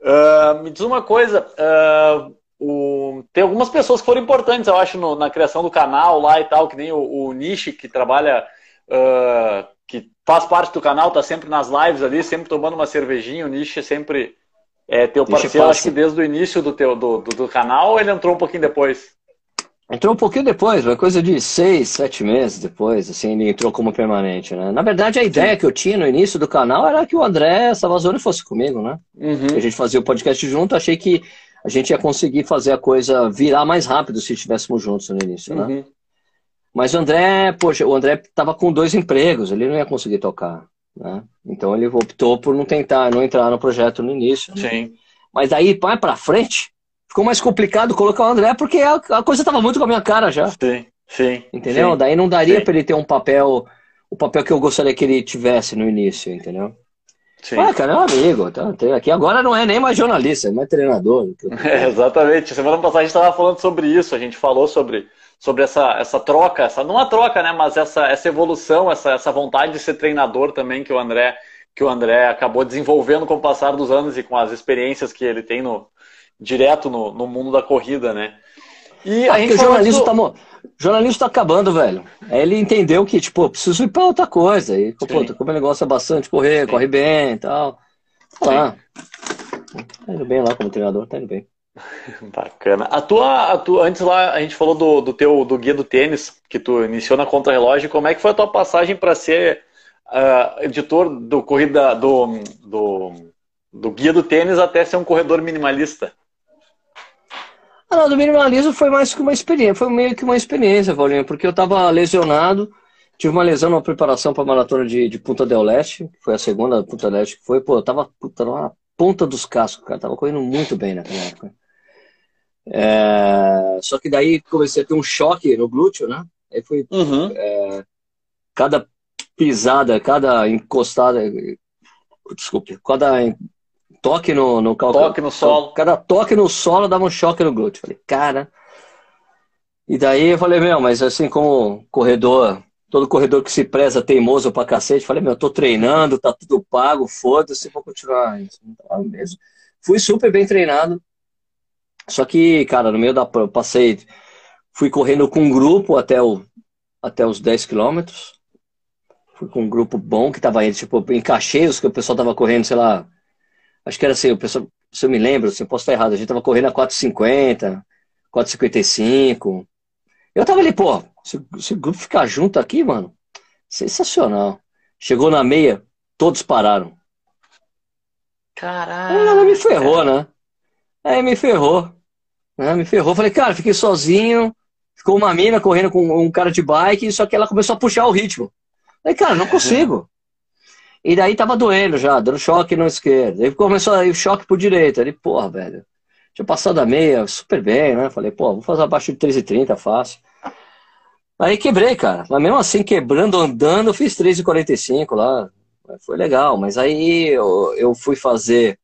Uh, me diz uma coisa, uh, o, tem algumas pessoas que foram importantes, eu acho, no, na criação do canal lá e tal, que nem o, o Nishi, que trabalha, uh, que faz parte do canal, tá sempre nas lives ali, sempre tomando uma cervejinha, o Nishi é sempre é teu parceiro, acho que desde o início do, teu, do, do, do canal, ou ele entrou um pouquinho depois? Entrou um pouquinho depois, uma coisa de seis, sete meses depois, assim, ele entrou como permanente, né? Na verdade, a ideia que eu tinha no início do canal era que o André Savazoli fosse comigo, né? Uhum. A gente fazia o podcast junto, achei que a gente ia conseguir fazer a coisa virar mais rápido se estivéssemos juntos no início, né? Uhum. Mas o André, poxa, o André estava com dois empregos, ele não ia conseguir tocar, né? Então ele optou por não tentar, não entrar no projeto no início. Né? Sim. Mas aí, vai para frente, ficou mais complicado colocar o André porque a, a coisa estava muito com a minha cara já. Sim, sim. Entendeu? Sim, Daí não daria para ele ter um papel, o papel que eu gostaria que ele tivesse no início, entendeu? Sim. Ah, cara, é um amigo. Tá, aqui agora não é nem mais jornalista, é mais treinador. É, exatamente. Semana passada a gente estava falando sobre isso, a gente falou sobre, sobre essa, essa troca, essa, não a troca, né? Mas essa, essa evolução, essa, essa vontade de ser treinador também que o André que o André acabou desenvolvendo com o passar dos anos e com as experiências que ele tem no, direto no, no mundo da corrida, né? E a gente o jornalismo está do... jornalismo tá acabando, velho. Aí ele entendeu que, tipo, preciso ir para outra coisa. E, pô, como ele gosta bastante correr, Sim. corre bem e tal. Tá lá. Tá indo bem lá como treinador, tá indo bem. Bacana. A tua, a tua, antes lá a gente falou do, do teu do guia do tênis que tu iniciou na contra-relógio. Como é que foi a tua passagem para ser uh, editor do corrida do, do, do guia do tênis até ser um corredor minimalista? Ah, não, do minimalismo foi mais que uma experiência, foi meio que uma experiência, Paulinho, porque eu estava lesionado, tive uma lesão na preparação para a maratona de, de Punta del Leste, que foi a segunda Punta del Leste que foi, pô, eu tava puta, na ponta dos cascos, cara, tava correndo muito bem naquela época. É, só que daí comecei a ter um choque no glúteo, né? Aí foi uhum. é, cada pisada, cada encostada, desculpe, cada toque no, no calcanhar. Toque no solo. Cada toque no solo dava um choque no glúteo. Falei, cara. E daí eu falei, meu, mas assim como corredor, todo corredor que se preza teimoso pra cacete, falei, meu, eu tô treinando, tá tudo pago, foda-se, vou continuar isso. mesmo. Fui super bem treinado. Só que, cara, no meio da eu passei, fui correndo com um grupo até, o, até os 10 quilômetros. Fui com um grupo bom que tava aí, tipo, encaixei os que o pessoal tava correndo, sei lá, acho que era assim, o pessoal, se eu me lembro, se eu posso estar errado, a gente tava correndo a 4,50, 4,55. Eu tava ali, pô, se, se, o grupo ficar junto aqui, mano, sensacional. Chegou na meia, todos pararam. Caralho. Ela me ferrou, né? Aí me ferrou. Né? Me ferrou. Falei, cara, fiquei sozinho. Ficou uma mina correndo com um cara de bike, só que ela começou a puxar o ritmo. Falei, cara, não consigo. E daí tava doendo já, dando choque no esquerdo. Aí começou a ir choque pro direito. Aí, porra, velho. Tinha passado a meia super bem, né? Falei, pô, vou fazer abaixo de 3,30, fácil. Aí quebrei, cara. Mas mesmo assim, quebrando, andando, eu fiz 3,45 lá. Foi legal. Mas aí eu, eu fui fazer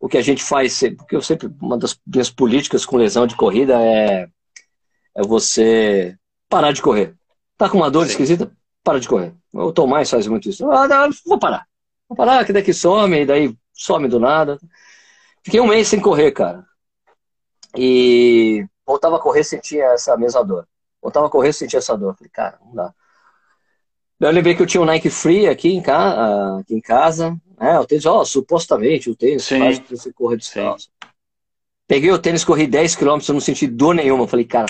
o que a gente faz, porque eu sempre, uma das minhas políticas com lesão de corrida é, é você parar de correr. Tá com uma dor Sim. esquisita? Para de correr. O Tomás faz muito isso. Ah, vou parar. Vou parar, que daqui some, e daí some do nada. Fiquei um mês sem correr, cara. E voltava a correr, sentia essa mesma dor. Voltava a correr, sentia essa dor. Falei, cara, não dá. Eu lembrei que eu tinha um Nike Free aqui em, ca... Ah, aqui em casa. É, o tênis, ó, supostamente o tênis Sim. faz que você corra descalço. Sim. Peguei o tênis, corri 10 km, eu não senti dor nenhuma. Falei, cara,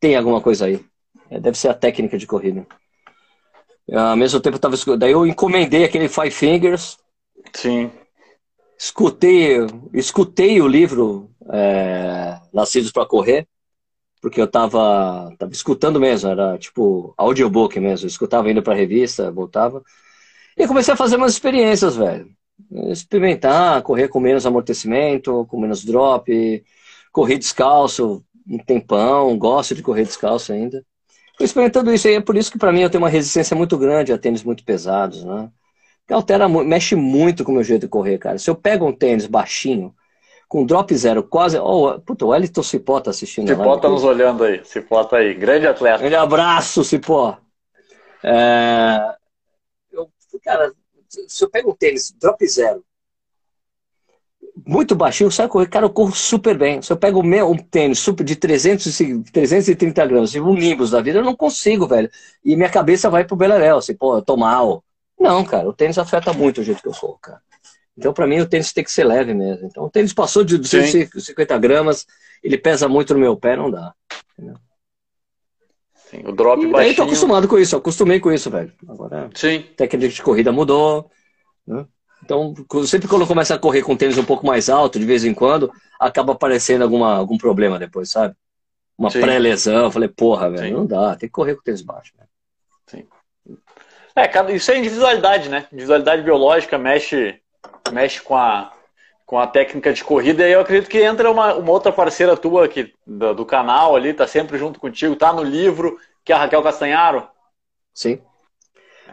tem alguma coisa aí. É, deve ser a técnica de corrida. Ao mesmo tempo, eu tava, daí eu encomendei aquele Five Fingers. Sim. Escutei, escutei o livro é, Nascidos para Correr, porque eu tava, tava escutando mesmo, era tipo audiobook mesmo. Eu escutava indo pra revista, voltava. E comecei a fazer umas experiências, velho. Experimentar, correr com menos amortecimento, com menos drop, correr descalço um tempão, gosto de correr descalço ainda. Experimentando isso e é por isso que para mim eu tenho uma resistência muito grande a tênis muito pesados, né? Que altera, mexe muito com o meu jeito de correr, cara. Se eu pego um tênis baixinho, com drop zero, quase. Oh, puta, o Wellington Cipó tá assistindo. Cipó tá nos olhando aí. Cipó tá aí. Grande atleta. Grande abraço, Cipó. É... Eu, cara, se eu pego um tênis drop zero, muito baixinho, sai correr, cara, eu corro super bem. Se eu pego um tênis super de 300, 330 gramas, um Nimbus da vida, eu não consigo, velho. E minha cabeça vai pro Beleléu, assim, pô, eu tô mal. Não, cara, o tênis afeta muito o jeito que eu corro, cara. Então, para mim, o tênis tem que ser leve mesmo. Então, o tênis passou de 250 Sim. gramas, ele pesa muito no meu pé, não dá. Entendeu? Sim, o drop e baixinho... Daí tô acostumado com isso, acostumei com isso, velho. Agora, Sim. a técnica de corrida mudou, né? Então, sempre quando começa a correr com tênis um pouco mais alto, de vez em quando, acaba aparecendo alguma, algum problema depois, sabe? Uma pré-lesão. Falei, porra, velho, não dá, tem que correr com tênis baixo. Né? Sim. É, isso é individualidade, né? Individualidade biológica mexe, mexe com, a, com a técnica de corrida. E eu acredito que entra uma, uma outra parceira tua aqui do, do canal ali, tá sempre junto contigo, tá no livro, que é a Raquel Castanharo. Sim.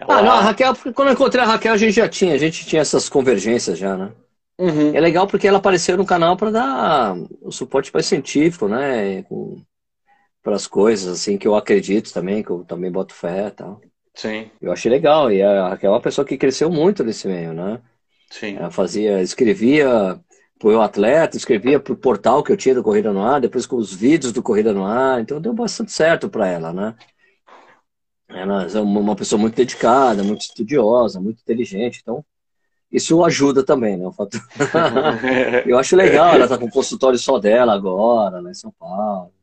Ah, não, a Raquel, quando eu encontrei a Raquel, a gente já tinha, a gente tinha essas convergências já, né? Uhum. É legal porque ela apareceu no canal para dar o suporte mais científico, né? Para as coisas, assim, que eu acredito também, que eu também boto fé e tal. Sim. Eu achei legal. E a Raquel é uma pessoa que cresceu muito nesse meio, né? Sim. Ela fazia, escrevia para o atleta, escrevia para o portal que eu tinha do Corrida no Ar, depois com os vídeos do Corrida no Ar, então deu bastante certo para ela, né? Ela é uma pessoa muito dedicada, muito estudiosa, muito inteligente, então isso ajuda também, né? O fato... eu acho legal, ela tá com um consultório só dela agora, lá em São Paulo.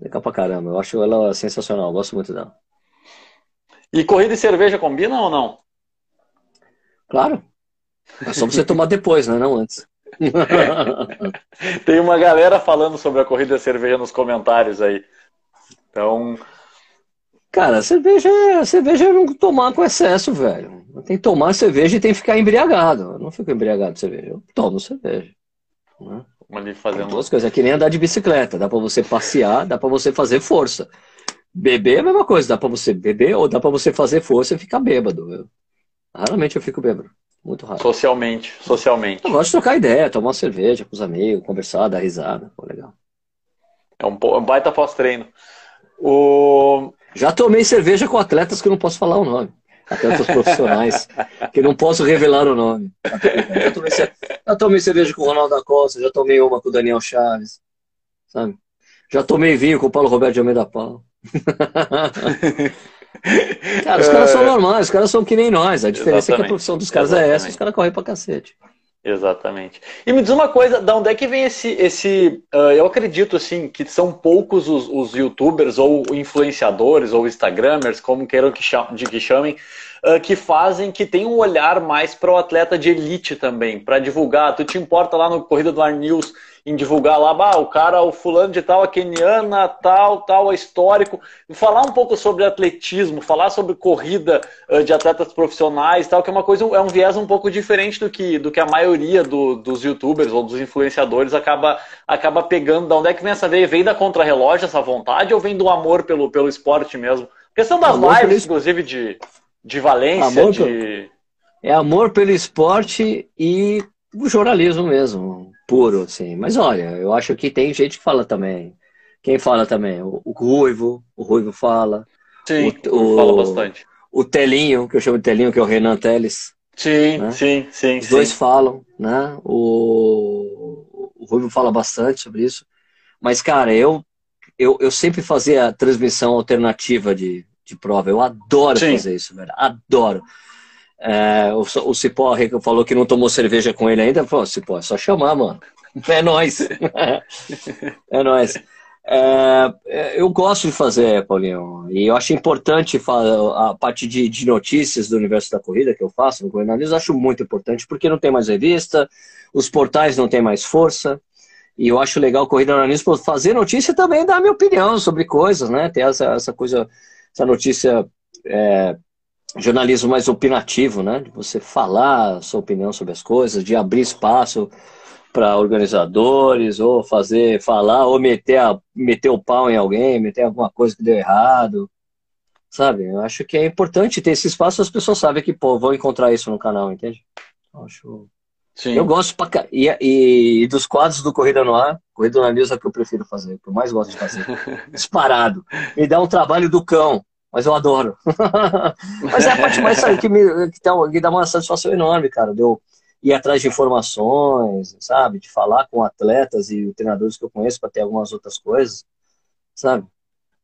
Legal pra caramba, eu acho ela sensacional, eu gosto muito dela. E corrida e cerveja combinam ou não? Claro. É só você tomar depois, né? Não antes. Tem uma galera falando sobre a corrida e cerveja nos comentários aí. Então. Cara, cerveja, cerveja é não tomar com excesso, velho. Tem que tomar cerveja e tem que ficar embriagado. Eu não fico embriagado de cerveja, eu tomo cerveja. Né? Ali fazendo... Duas coisas, é que nem andar de bicicleta. Dá para você passear, dá para você fazer força. Beber é a mesma coisa, dá para você beber ou dá para você fazer força e ficar bêbado. Eu, raramente eu fico bêbado. Muito raro. Socialmente, socialmente. Eu gosto de trocar ideia, tomar uma cerveja com os amigos, conversar, dar risada. Pô, legal. É um, um baita pós-treino. O... Já tomei cerveja com atletas que eu não posso falar o nome. Atletas profissionais, que não posso revelar o nome. Já tomei, já tomei cerveja com o Ronaldo da Costa, já tomei uma com o Daniel Chaves. Sabe? Já tomei vinho com o Paulo Roberto de Almeida Paulo. Cara, os caras são é. normais, os caras são que nem nós. A diferença Exatamente. é que a profissão dos caras Exatamente. é essa, os caras correm pra cacete. Exatamente. E me diz uma coisa, da onde é que vem esse. esse uh, eu acredito assim que são poucos os, os youtubers ou influenciadores ou instagramers, como queiram que, cham, de que chamem, uh, que fazem, que tem um olhar mais para o atleta de elite também, para divulgar. Tu te importa lá no Corrida do Ar News em divulgar lá, bah, o cara, o fulano de tal, a keniana, tal, tal, é histórico. Falar um pouco sobre atletismo, falar sobre corrida uh, de atletas profissionais tal, que é uma coisa, é um viés um pouco diferente do que, do que a maioria do, dos youtubers ou dos influenciadores acaba, acaba pegando. Da onde é que vem essa veia? Vem da contrarrelógio essa vontade ou vem do amor pelo, pelo esporte mesmo? questão das amor lives, inclusive, de, de Valência, amor de... Pelo... É amor pelo esporte e o jornalismo mesmo puro, assim. Mas olha, eu acho que tem gente que fala também. Quem fala também? O, o Ruivo, o Ruivo fala. Sim, o, o, fala bastante. O Telinho, que eu chamo de Telinho, que é o Renan Teles. Sim, né? sim, sim. Os sim. dois falam, né? O, o Ruivo fala bastante sobre isso. Mas, cara, eu, eu, eu sempre fazia a transmissão alternativa de, de prova. Eu adoro sim. fazer isso, velho. Adoro. É, o, o Cipó falou que não tomou cerveja com ele ainda. Falou, Cipó, é só chamar, mano. É nóis. é nóis. É, eu gosto de fazer, Paulinho, e eu acho importante a parte de, de, notícias do universo da corrida que eu faço no Corrida News, acho muito importante, porque não tem mais revista, os portais não têm mais força, e eu acho legal o Corrida News fazer notícia também dar minha opinião sobre coisas, né? Ter essa, essa coisa, essa notícia é, jornalismo mais opinativo, né? De você falar a sua opinião sobre as coisas, de abrir espaço para organizadores, ou fazer, falar, ou meter, a, meter o pau em alguém, meter alguma coisa que deu errado. Sabe? Eu acho que é importante ter esse espaço, as pessoas sabem que, pô, vão encontrar isso no canal, entende? Eu acho. Sim. Eu gosto pra... e, e, e, dos quadros do Corrida no Ar, Corrida no News é o que eu prefiro fazer, que eu mais gosto de fazer. Disparado. Me dá um trabalho do cão mas eu adoro. mas é a parte mais sabe, que, me, que, dá, que dá uma satisfação enorme, cara, de eu ir atrás de informações, sabe, de falar com atletas e treinadores que eu conheço para ter algumas outras coisas, sabe?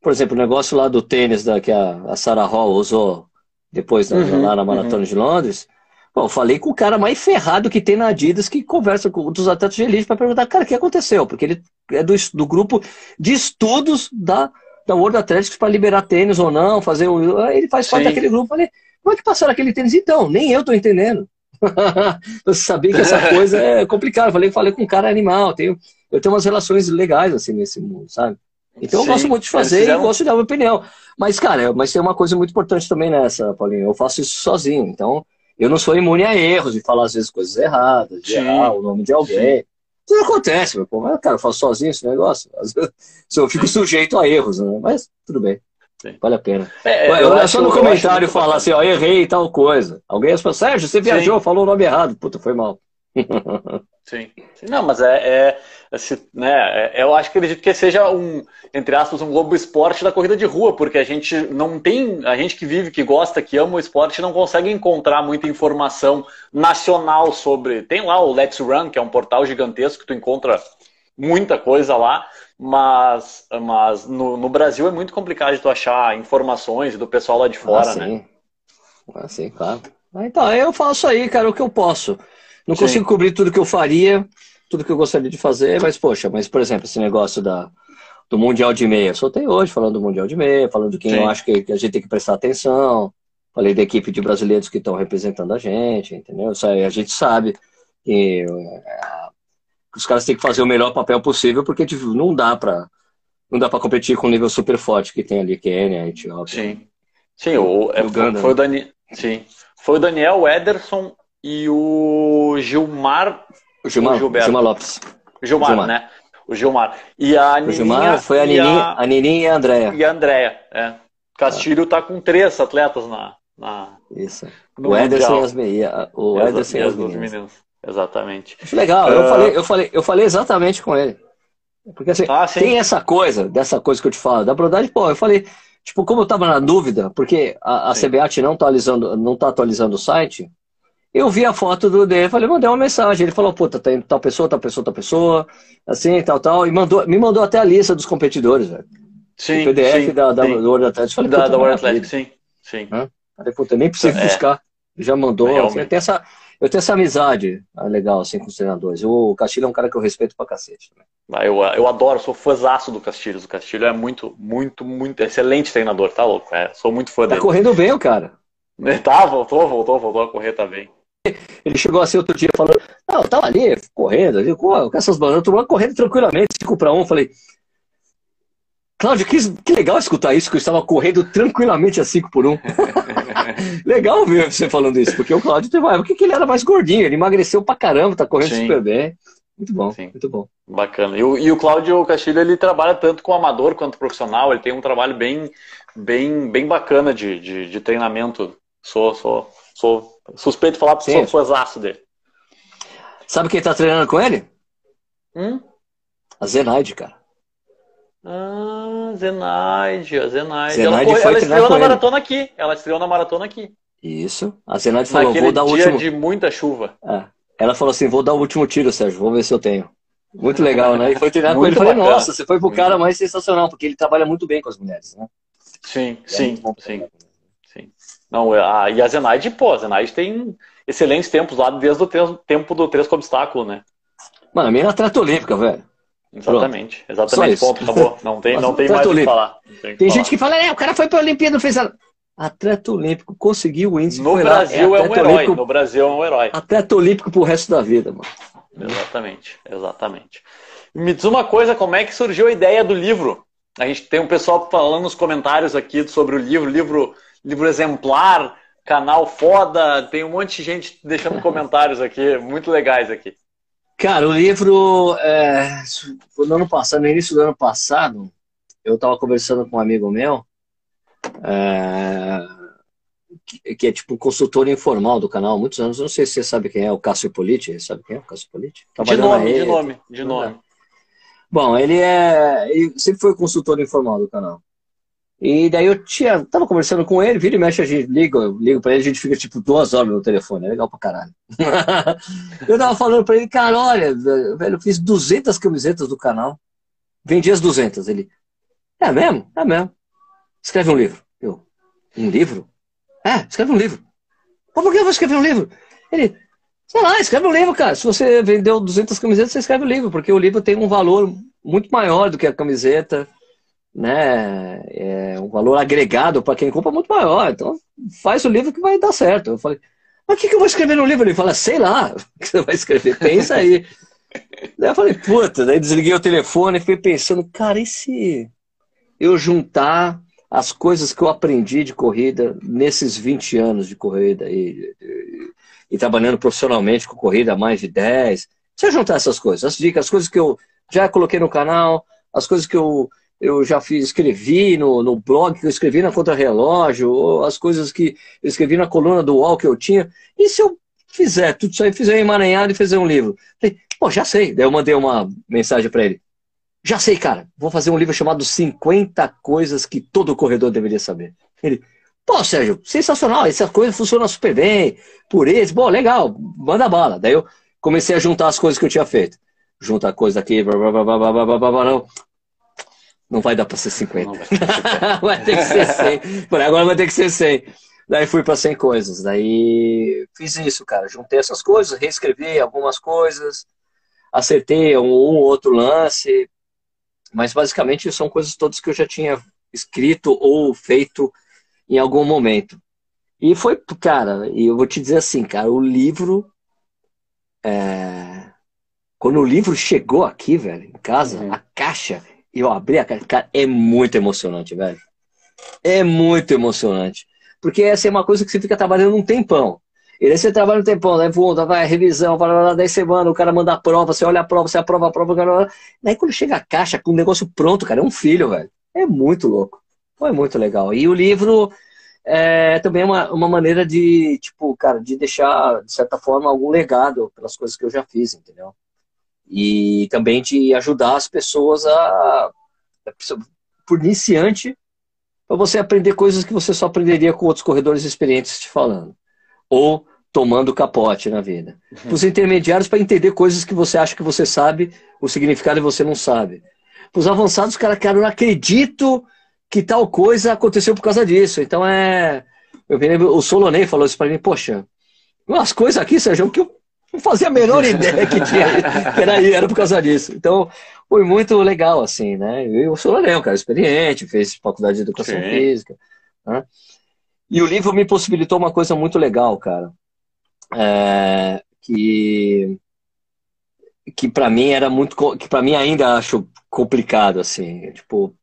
Por exemplo, o negócio lá do tênis da, que a, a Sarah Hall usou depois da, uhum, lá na Maratona uhum. de Londres. Bom, eu falei com o cara mais ferrado que tem na Adidas que conversa com os atletas de elite para perguntar, cara, o que aconteceu? Porque ele é do, do grupo de estudos da da World Athletics para liberar tênis ou não, fazer o. Ele faz parte Sim. daquele grupo. Falei, como é que passaram aquele tênis? Então, nem eu tô entendendo. Você sabia que essa coisa é complicada. Falei, falei com um cara animal. Tenho, eu tenho umas relações legais assim nesse mundo, sabe? Então Sim, eu gosto muito de fazer fizeram... e gosto de dar uma opinião. Mas, cara, mas tem uma coisa muito importante também nessa, Paulinho. Eu faço isso sozinho. Então, eu não sou imune a erros, de falar às vezes coisas erradas, de errar o nome de alguém. Sim. Isso acontece, meu pô. Mas, cara, eu faço sozinho esse negócio. Às vezes eu fico sujeito a erros, né? Mas tudo bem. Sim. Vale a pena. É, eu, eu só no comentário falar assim, ó, errei tal coisa. Alguém fala, Sérgio, você viajou, Sim. falou o nome errado. Puta, foi mal. Sim. Não, mas é, é, é né, é, eu acho que acredito que seja um, entre aspas, um globo esporte da corrida de rua, porque a gente não tem, a gente que vive, que gosta, que ama o esporte, não consegue encontrar muita informação nacional sobre. Tem lá o Let's Run, que é um portal gigantesco que tu encontra muita coisa lá, mas, mas no, no Brasil é muito complicado de tu achar informações do pessoal lá de fora, ah, né? Ah, sim, claro. Então, eu faço aí, cara, o que eu posso. Não Sim. consigo cobrir tudo que eu faria, tudo que eu gostaria de fazer, mas, poxa, mas, por exemplo, esse negócio da, do Mundial de Meia. Soltei hoje falando do Mundial de Meia, falando de quem Sim. eu acho que, que, a gente tem que prestar atenção. Falei da equipe de brasileiros que estão representando a gente, entendeu? A gente sabe que, é, os caras têm que fazer o melhor papel possível, porque não dá para não dá para competir com o nível super forte que tem ali, Quênia, Etiópia. Sim. Sim, o, é, Uganda, foi, né? o Dani, sim. foi o Daniel, Ederson e o Gilmar. O Gilmar, Gilberto. Gilmar Lopes. Gilmar, Gilmar, né? O Gilmar. E a Nininha, o Gilmar foi a Nininha, a, a Nininha e a Andréia. E a Andréia, é. Castilho está com três atletas na. na Isso. O Ederson e as meias. O Ederson e as meninas. Exatamente. Legal, uh... eu, falei, eu, falei, eu falei exatamente com ele. Porque assim, ah, tem essa coisa, dessa coisa que eu te falo, da brodagem, pô, eu falei, tipo, como eu tava na dúvida, porque a, a CBAT não tá atualizando, não tá atualizando o site, eu vi a foto do dele, falei, mandei uma mensagem. Ele falou, puta, tem tal pessoa, tal pessoa, tal pessoa, assim, tal, tal. E mandou, me mandou até a lista dos competidores, velho. Sim. O PDF sim, da, da sim. do World Athletics. Falei, da, da World Athletics, sim. sim. Falei, puta, nem preciso é. buscar. Já mandou. Assim, eu, tenho essa, eu tenho essa amizade ah, legal, assim, com os treinadores. O Castilho é um cara que eu respeito pra cacete. Né? Ah, eu, eu adoro, sou fãzaço do Castilho. O Castilho é muito, muito, muito excelente treinador, tá louco? É, sou muito fã tá dele. Tá correndo bem, o cara. Tá, voltou, voltou, voltou a correr, tá bem. Ele chegou assim outro dia falando, não, eu tava ali correndo, ali, com, essas bananas, eu correndo tranquilamente, 5 para 1. Um, falei, Cláudio, que, que, legal escutar isso, que eu estava correndo tranquilamente a 5 por 1. Um. legal ver você falando isso, porque o Cláudio teve uma época que ele era mais gordinho, ele emagreceu pra caramba, tá correndo Sim. super bem. Muito bom, Sim. muito bom. Bacana. E o, e o Cláudio Castilho, ele trabalha tanto com amador quanto profissional, ele tem um trabalho bem, bem, bem bacana de, de, de treinamento. Sou, sou, sou Suspeito de falar porque Sim. sou fãzaço dele. Sabe quem tá treinando com ele? Hum? A Zenaide, cara. Ah, Zenaide, a Zenaide. Zenaide ela, ela estreou na maratona ele. aqui. Ela estreou na maratona aqui. Isso. A Zenaide falou, Naquele vou dar o último. de muita chuva. É. Ela falou assim, vou dar o último tiro, Sérgio. Vou ver se eu tenho. Muito legal, né? E foi treinar com ele. Falei, nossa, você foi pro cara mais sensacional, porque ele trabalha muito bem com as mulheres, né? Sim, é sim, sim. Não, a, e a Zenaide, pô, a Zenaide tem excelentes tempos lá desde o tempo do 3 com obstáculo, né? Mano, a minha é atleta olímpica, velho. Exatamente, Pronto. exatamente, ponto, acabou. Não tem, não tem mais o que falar. Tem, tem gente que fala, é, o cara foi pra Olimpíada, fez a... Atleta olímpico, conseguiu o índice. No Brasil é, é um herói, olímpico, no Brasil é um herói. Atleta olímpico pro resto da vida, mano. Exatamente, exatamente. Me diz uma coisa, como é que surgiu a ideia do livro? A gente tem um pessoal falando nos comentários aqui sobre o livro, livro livro exemplar, canal foda, tem um monte de gente deixando comentários aqui, muito legais aqui. Cara, o livro, é, no ano passado, no início do ano passado, eu estava conversando com um amigo meu, é, que, que, é tipo um consultor informal do canal há muitos anos. Não sei se você sabe quem é, o Cássio Politi. Sabe quem é o Cássio Politi? De nome, de nome, de nome. Bom, ele é. Ele sempre foi consultor informal do canal. E daí eu tinha, tava conversando com ele, vira e mexe, a gente liga, eu ligo pra ele, a gente fica tipo duas horas no telefone, é legal pra caralho. eu tava falando pra ele, cara, olha, velho, eu fiz 200 camisetas do canal, vendi as 200. Ele, é mesmo? É mesmo. Escreve um livro. Eu, um livro? É, escreve um livro. Mas por que eu vou escrever um livro? Ele, sei lá, escreve um livro, cara. Se você vendeu 200 camisetas, você escreve um livro, porque o livro tem um valor muito maior do que a camiseta né, é um valor agregado para quem compra muito maior. Então, faz o livro que vai dar certo. Eu falei, mas o que, que eu vou escrever no livro? Ele fala, sei lá, o que você vai escrever? Pensa aí. daí eu falei, puta, daí desliguei o telefone e fiquei pensando, cara, e se eu juntar as coisas que eu aprendi de corrida nesses 20 anos de corrida e, e, e trabalhando profissionalmente com corrida há mais de 10. Se eu juntar essas coisas, as dicas, as coisas que eu já coloquei no canal, as coisas que eu eu já fiz, escrevi no, no blog que eu escrevi na Contra-Relógio, as coisas que eu escrevi na coluna do UOL que eu tinha. E se eu fizer tudo isso aí, fizer um emaranhado e fizer um livro. Falei, pô, já sei. Daí eu mandei uma mensagem para ele. Já sei, cara. Vou fazer um livro chamado 50 Coisas que todo corredor deveria saber. Ele, pô, Sérgio, sensacional. Essa coisa funciona super bem. Por esse, bom, legal. Manda bala. Daí eu comecei a juntar as coisas que eu tinha feito. Junta coisa aqui, blá, blá, blá, blá, blá, blá, blá, blá, não. não vai dar para ser 50. vai ter que ser 100. Por agora vai ter que ser 100. Daí fui para 100 coisas. Daí fiz isso, cara. Juntei essas coisas, reescrevi algumas coisas, acertei um ou outro lance. Mas basicamente são coisas todas que eu já tinha escrito ou feito em algum momento. E foi, cara, e eu vou te dizer assim, cara, o livro. É... Quando o livro chegou aqui, velho, em casa, uhum. a caixa, e eu abri a caixa, cara, é muito emocionante, velho. É muito emocionante. Porque essa é uma coisa que você fica trabalhando um tempão. E daí você trabalha um tempão, daí volta, vai, revisão, para 10 semanas, o cara manda a prova, você olha a prova, você aprova a prova, o cara... daí quando chega a caixa com o negócio pronto, cara, é um filho, velho. É muito louco. Foi muito legal. E o livro é também é uma, uma maneira de, tipo, cara, de deixar, de certa forma, algum legado pelas coisas que eu já fiz, entendeu? E também de ajudar as pessoas a, por iniciante, para você aprender coisas que você só aprenderia com outros corredores experientes te falando. Ou tomando capote na vida. Uhum. Para os intermediários, para entender coisas que você acha que você sabe, o significado e você não sabe. Para os avançados, cara, cara, eu não acredito que tal coisa aconteceu por causa disso. Então é. Eu me lembro, o Solonei falou isso para mim, poxa, umas coisas aqui, Sérgio, que eu não fazia a menor ideia que tinha, que era, era por causa disso. Então, foi muito legal, assim, né? Eu sou um cara experiente, fez faculdade de educação Sim. física. Né? E o livro me possibilitou uma coisa muito legal, cara. É, que que para mim era muito que para mim ainda acho complicado assim tipo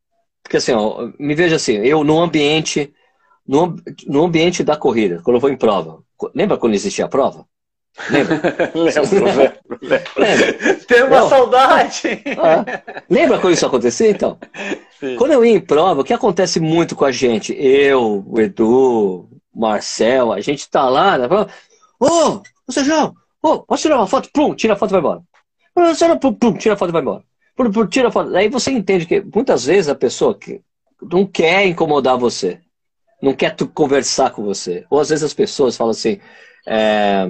porque assim ó, me veja assim eu no ambiente no, no ambiente da corrida quando eu vou em prova lembra quando existia a prova Lembra? lembro, lembro, lembro. Tem uma Não. saudade. Ah, lembra quando isso acontecia, então? Sim. Quando eu ia em prova, o que acontece muito com a gente? Eu, o Edu, o Marcel, a gente tá lá na prova. Ô, ô Sérgio, ô, posso tirar uma foto? Pum, tira a foto e vai embora. Pum, pum, tira a foto e vai embora. Pum, pum, tira a foto. Aí você entende que muitas vezes a pessoa que não quer incomodar você, não quer conversar com você. Ou às vezes as pessoas falam assim, é,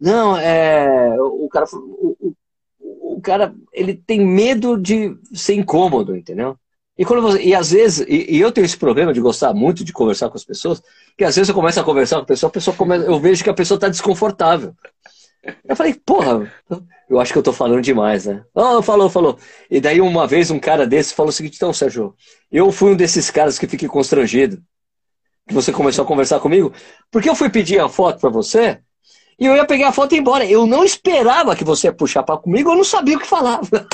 não, é. O cara. O, o, o, cara, ele tem medo de ser incômodo, entendeu? E, quando você, e às vezes, e, e, eu tenho esse problema de gostar muito de conversar com as pessoas, que às vezes eu começo a conversar com a pessoa, a pessoa eu vejo que a pessoa está desconfortável. Eu falei, porra, eu acho que eu tô falando demais, né? Oh, falou, falou. E daí uma vez um cara desse falou o seguinte, então, Sérgio, eu fui um desses caras que fiquei constrangido. Que você começou a conversar comigo, porque eu fui pedir a foto para você, e eu ia pegar a foto e ir embora. Eu não esperava que você ia puxar para comigo, eu não sabia o que falava.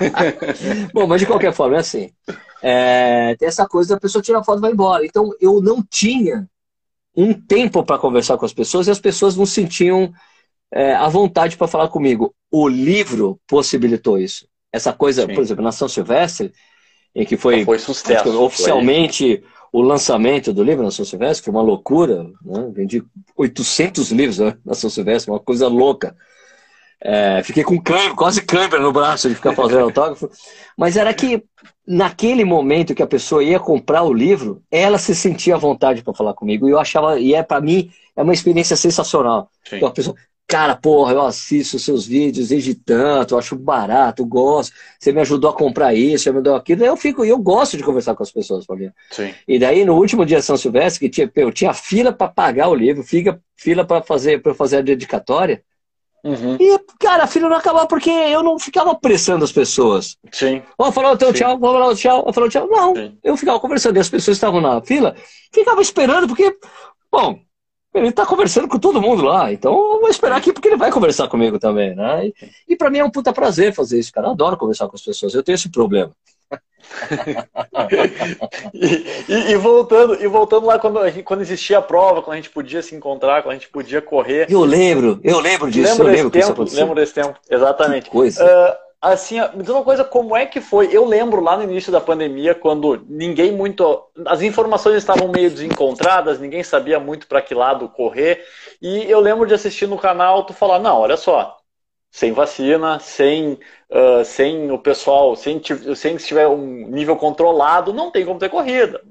Bom, mas de qualquer forma, é assim. É, tem essa coisa da pessoa tirar a foto e vai embora. Então, eu não tinha um tempo para conversar com as pessoas e as pessoas não sentiam é, à vontade para falar comigo. O livro possibilitou isso. Essa coisa, Sim. por exemplo, na São Silvestre, em que foi, foi sucesso, oficialmente foi o lançamento do livro na São Silvestre, que é uma loucura, né? vendi 800 livros né, na São Silvestre, uma coisa louca. É, fiquei com câimbra, quase câimbra no braço de ficar fazendo autógrafo, mas era que naquele momento que a pessoa ia comprar o livro, ela se sentia à vontade para falar comigo, e eu achava, e é para mim, é uma experiência sensacional. Então, a pessoa, Cara, porra, eu assisto seus vídeos desde tanto, eu acho barato, gosto. Você me ajudou a comprar isso, você me ajudou aquilo. Eu fico, eu gosto de conversar com as pessoas, Paulinho. Sim. E daí, no último dia de São Silvestre, que tinha, eu tinha fila para pagar o livro, fila, fila para fazer, pra fazer a dedicatória. Uhum. E, cara, a fila não acabava porque eu não ficava pressando as pessoas. Sim. Ó, oh, falou teu tchau, vamos lá, tchau, falou tchau. Não, Sim. eu ficava conversando e as pessoas estavam na fila, ficava esperando, porque, bom, ele está conversando com todo mundo lá, então eu vou esperar aqui porque ele vai conversar comigo também, né? E, e para mim é um puta prazer fazer isso, cara. Eu adoro conversar com as pessoas, eu tenho esse problema. e, e, e, voltando, e voltando lá quando, quando existia a prova, quando a gente podia se encontrar, quando a gente podia correr. Eu lembro, eu lembro disso, lembro eu lembro tempo, Lembro desse tempo, exatamente. Que coisa. Uh, assim, me diz uma coisa, como é que foi? Eu lembro lá no início da pandemia, quando ninguém muito. As informações estavam meio desencontradas, ninguém sabia muito para que lado correr. E eu lembro de assistir no canal tu falar, não, olha só, sem vacina, sem, uh, sem o pessoal, sem, sem se tiver um nível controlado, não tem como ter corrida.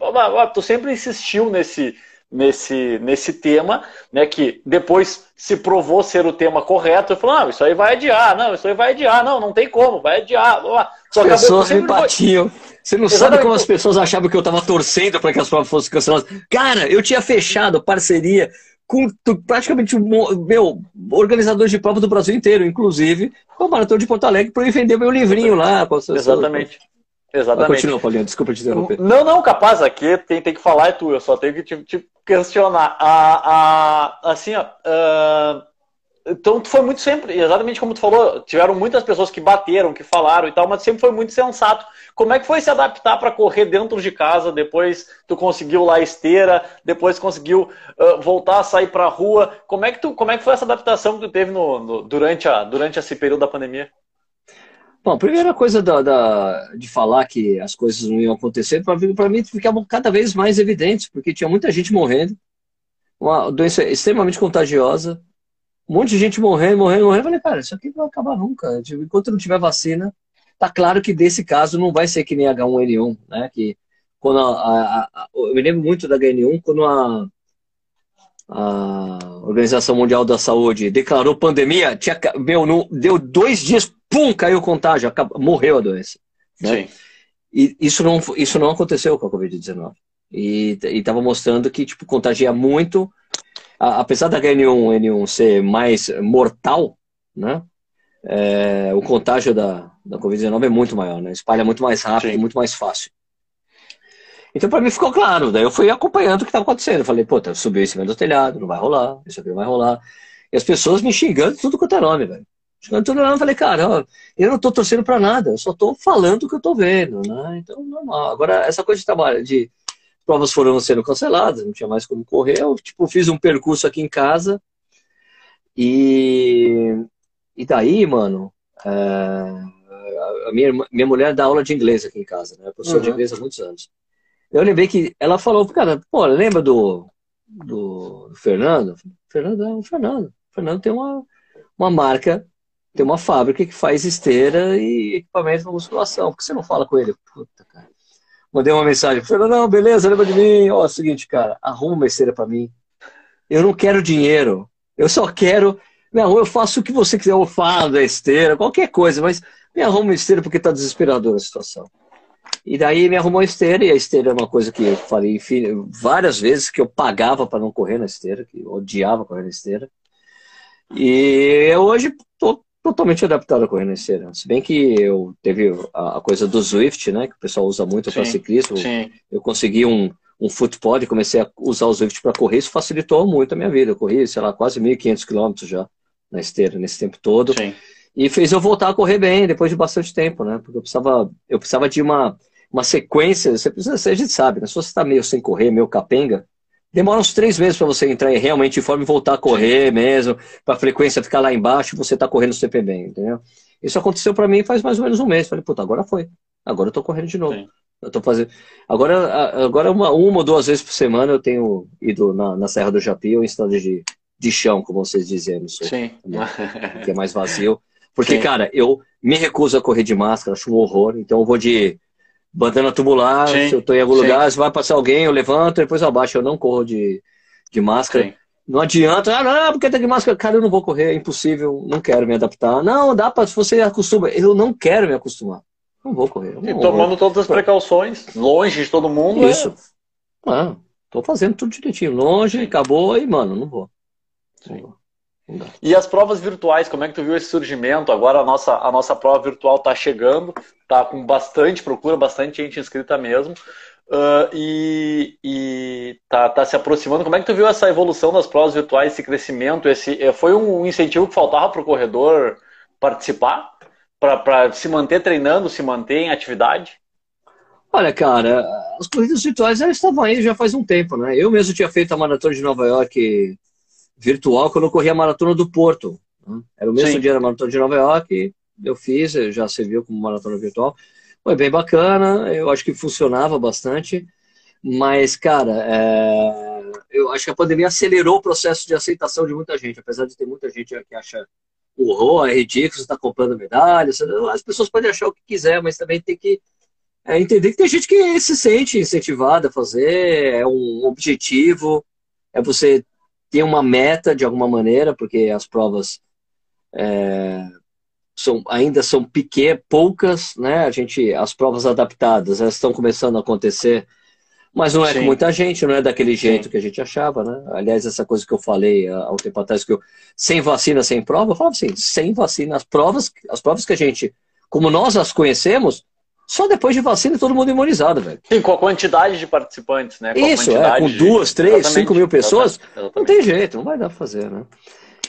Tu sempre insistiu nesse, nesse, nesse tema, né, que depois se provou ser o tema correto, e falou, não, isso aí vai adiar, não, isso aí vai adiar, não, não tem como, vai adiar. As pessoas me batiam. Você não Exatamente. sabe como as pessoas achavam que eu estava torcendo para que as provas fossem canceladas. Cara, eu tinha fechado parceria com praticamente meu organizador de prova do Brasil inteiro, inclusive com o Maratona de Porto Alegre, para eu vender meu livrinho lá. Exatamente. Exatamente. continua, Paulinho, desculpa te interromper. Não, não, capaz, aqui tem, tem que falar é tu, eu só tenho que te, te questionar. A, a, assim, ó, uh, então foi muito sempre, exatamente como tu falou, tiveram muitas pessoas que bateram, que falaram e tal, mas sempre foi muito sensato. Como é que foi se adaptar para correr dentro de casa? Depois tu conseguiu lá a esteira, depois conseguiu uh, voltar a sair para a rua. Como é que tu, como é que foi essa adaptação que tu teve no, no, durante a durante esse período da pandemia? Bom, a primeira coisa da, da, de falar que as coisas não iam acontecer, para mim ficavam cada vez mais evidentes, porque tinha muita gente morrendo, uma doença extremamente contagiosa, um monte de gente morrendo, morrendo, morrendo. Eu falei, cara, isso aqui não vai acabar nunca. Enquanto não tiver vacina, tá claro que desse caso não vai ser que nem H1N1, né? Que quando a, a, a, eu me lembro muito da HN1, quando a, a Organização Mundial da Saúde declarou pandemia, tinha, meu, não, deu dois dias, pum, caiu o contágio, acabou, morreu a doença. Né? Sim. E isso não, isso não aconteceu com a Covid-19. E estava mostrando que tipo, contagia muito, a, apesar da H1N1 ser mais mortal, né? É, o contágio da, da Covid-19 é muito maior, né? Espalha muito mais rápido, Sim. muito mais fácil. Então, para mim, ficou claro. Daí eu fui acompanhando o que estava acontecendo. Eu falei, pô, tá, subiu em cima do telhado, não vai rolar, isso aqui não vai rolar. E as pessoas me xingando tudo quanto é nome, velho. Chegando tudo lá, eu falei, cara, eu não estou torcendo para nada, eu só estou falando o que eu estou vendo, né? Então, normal. Agora, essa coisa de trabalho, de provas foram sendo canceladas, não tinha mais como correr, eu, tipo, fiz um percurso aqui em casa e, e daí, mano, é, a minha, minha mulher dá aula de inglês aqui em casa, né? Professor uhum. de inglês há muitos anos. Eu lembrei que ela falou, cara, pô, lembra do, do, do Fernando? Fernando é o Fernando. O Fernando tem uma, uma marca tem uma fábrica que faz esteira e equipamentos para musculação. Por que você não fala com ele? Puta, cara. Mandei uma mensagem. Falei, não, beleza, lembra de mim. Ó, é o seguinte, cara, arruma uma esteira para mim. Eu não quero dinheiro. Eu só quero. Não, eu faço o que você quiser. Eu falo da esteira, qualquer coisa, mas me arruma uma esteira porque tá desesperadora a situação. E daí me arrumou a esteira, e a esteira é uma coisa que eu falei enfim, várias vezes que eu pagava para não correr na esteira, que eu odiava correr na esteira. E hoje estou totalmente adaptado a correr na esteira. Se bem que eu teve a, coisa do Zwift, né, que o pessoal usa muito para ciclismo. Sim. Eu consegui um, um footpod e comecei a usar o Zwift para correr, isso facilitou muito a minha vida. Eu corri, sei lá, quase 1.500 quilômetros já na esteira nesse tempo todo. Sim. E fez eu voltar a correr bem depois de bastante tempo, né? Porque eu precisava, eu precisava de uma, uma sequência. Você precisa, a gente sabe, né? Se você está meio sem correr, meio capenga, demora uns três meses para você entrar realmente em forma e voltar a correr mesmo, para a frequência ficar lá embaixo e você tá correndo CP bem, entendeu? Isso aconteceu para mim faz mais ou menos um mês. Falei, puta, agora foi. Agora eu tô correndo de novo. Sim. Eu tô fazendo. Agora, agora uma, uma ou duas vezes por semana eu tenho ido na, na Serra do Japi ou em estado de, de chão, como vocês dizem, Sim. que é mais vazio. Porque, Sim. cara, eu me recuso a correr de máscara, acho um horror. Então eu vou de bandana tubular, sim, se eu estou em algum sim. lugar, se vai passar alguém, eu levanto, depois eu abaixo, eu não corro de, de máscara. Sim. Não adianta, ah, não, porque tá de máscara, cara, eu não vou correr, é impossível, não quero me adaptar. Não, dá para, se você acostuma, eu não quero me acostumar. Não vou correr. Não e vou, tomando todas as precauções, longe de todo mundo. Isso. É... Ah, tô fazendo tudo direitinho, longe, acabou e, mano, não vou. Sim. Não vou. E as provas virtuais, como é que tu viu esse surgimento? Agora a nossa, a nossa prova virtual está chegando, está com bastante procura, bastante gente inscrita mesmo. Uh, e, e tá, tá, se aproximando. Como é que tu viu essa evolução das provas virtuais, esse crescimento? Esse, eh, foi um incentivo que faltava para o corredor participar? Para se manter treinando, se manter em atividade? Olha, cara, as corridas virtuais já estavam aí já faz um tempo, né? Eu mesmo tinha feito a maratona de Nova York virtual quando eu corri a maratona do Porto. Né? Era o mesmo Sim. dia da maratona de Nova York eu fiz, já serviu como maratona virtual. Foi bem bacana, eu acho que funcionava bastante, mas, cara, é... eu acho que a pandemia acelerou o processo de aceitação de muita gente, apesar de ter muita gente que acha horror, é ridículo, você está comprando medalha, as pessoas podem achar o que quiser, mas também tem que é entender que tem gente que se sente incentivada a fazer, é um objetivo, é você ter uma meta de alguma maneira, porque as provas é, são, ainda são pequenas, poucas, né? A gente, as provas adaptadas, elas estão começando a acontecer, mas não é Sim. com muita gente, não é daquele jeito Sim. que a gente achava, né? Aliás, essa coisa que eu falei há um tempo atrás, que eu, sem vacina, sem prova, eu falava assim, sem vacina, as provas, as provas que a gente, como nós as conhecemos, só depois de vacina todo mundo imunizado, velho. Sim, com a quantidade de participantes, né? Com Isso, é, com duas, três, Exatamente. cinco mil pessoas, Exatamente. não tem jeito, não vai dar pra fazer, né?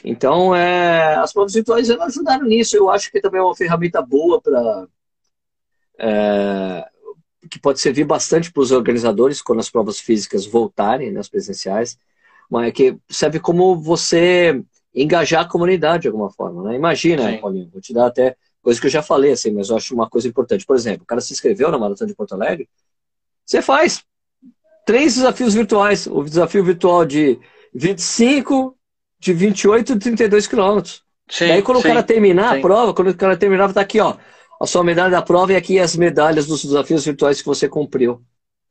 Então, é, as provas virtuais ajudaram nisso. Eu acho que também é uma ferramenta boa para. É, que pode servir bastante para os organizadores quando as provas físicas voltarem, né, as presenciais, mas que serve como você engajar a comunidade de alguma forma. Né? Imagina, Sim. Paulinho, vou te dar até Coisa que eu já falei, assim, mas eu acho uma coisa importante. Por exemplo, o cara se inscreveu na Maratona de Porto Alegre, você faz três desafios virtuais. O desafio virtual de 25, de 28 e 32 quilômetros. Sim, Daí quando sim, o cara terminar sim. a prova, quando o cara terminar, estar aqui, ó, a sua medalha da prova e aqui as medalhas dos desafios virtuais que você cumpriu.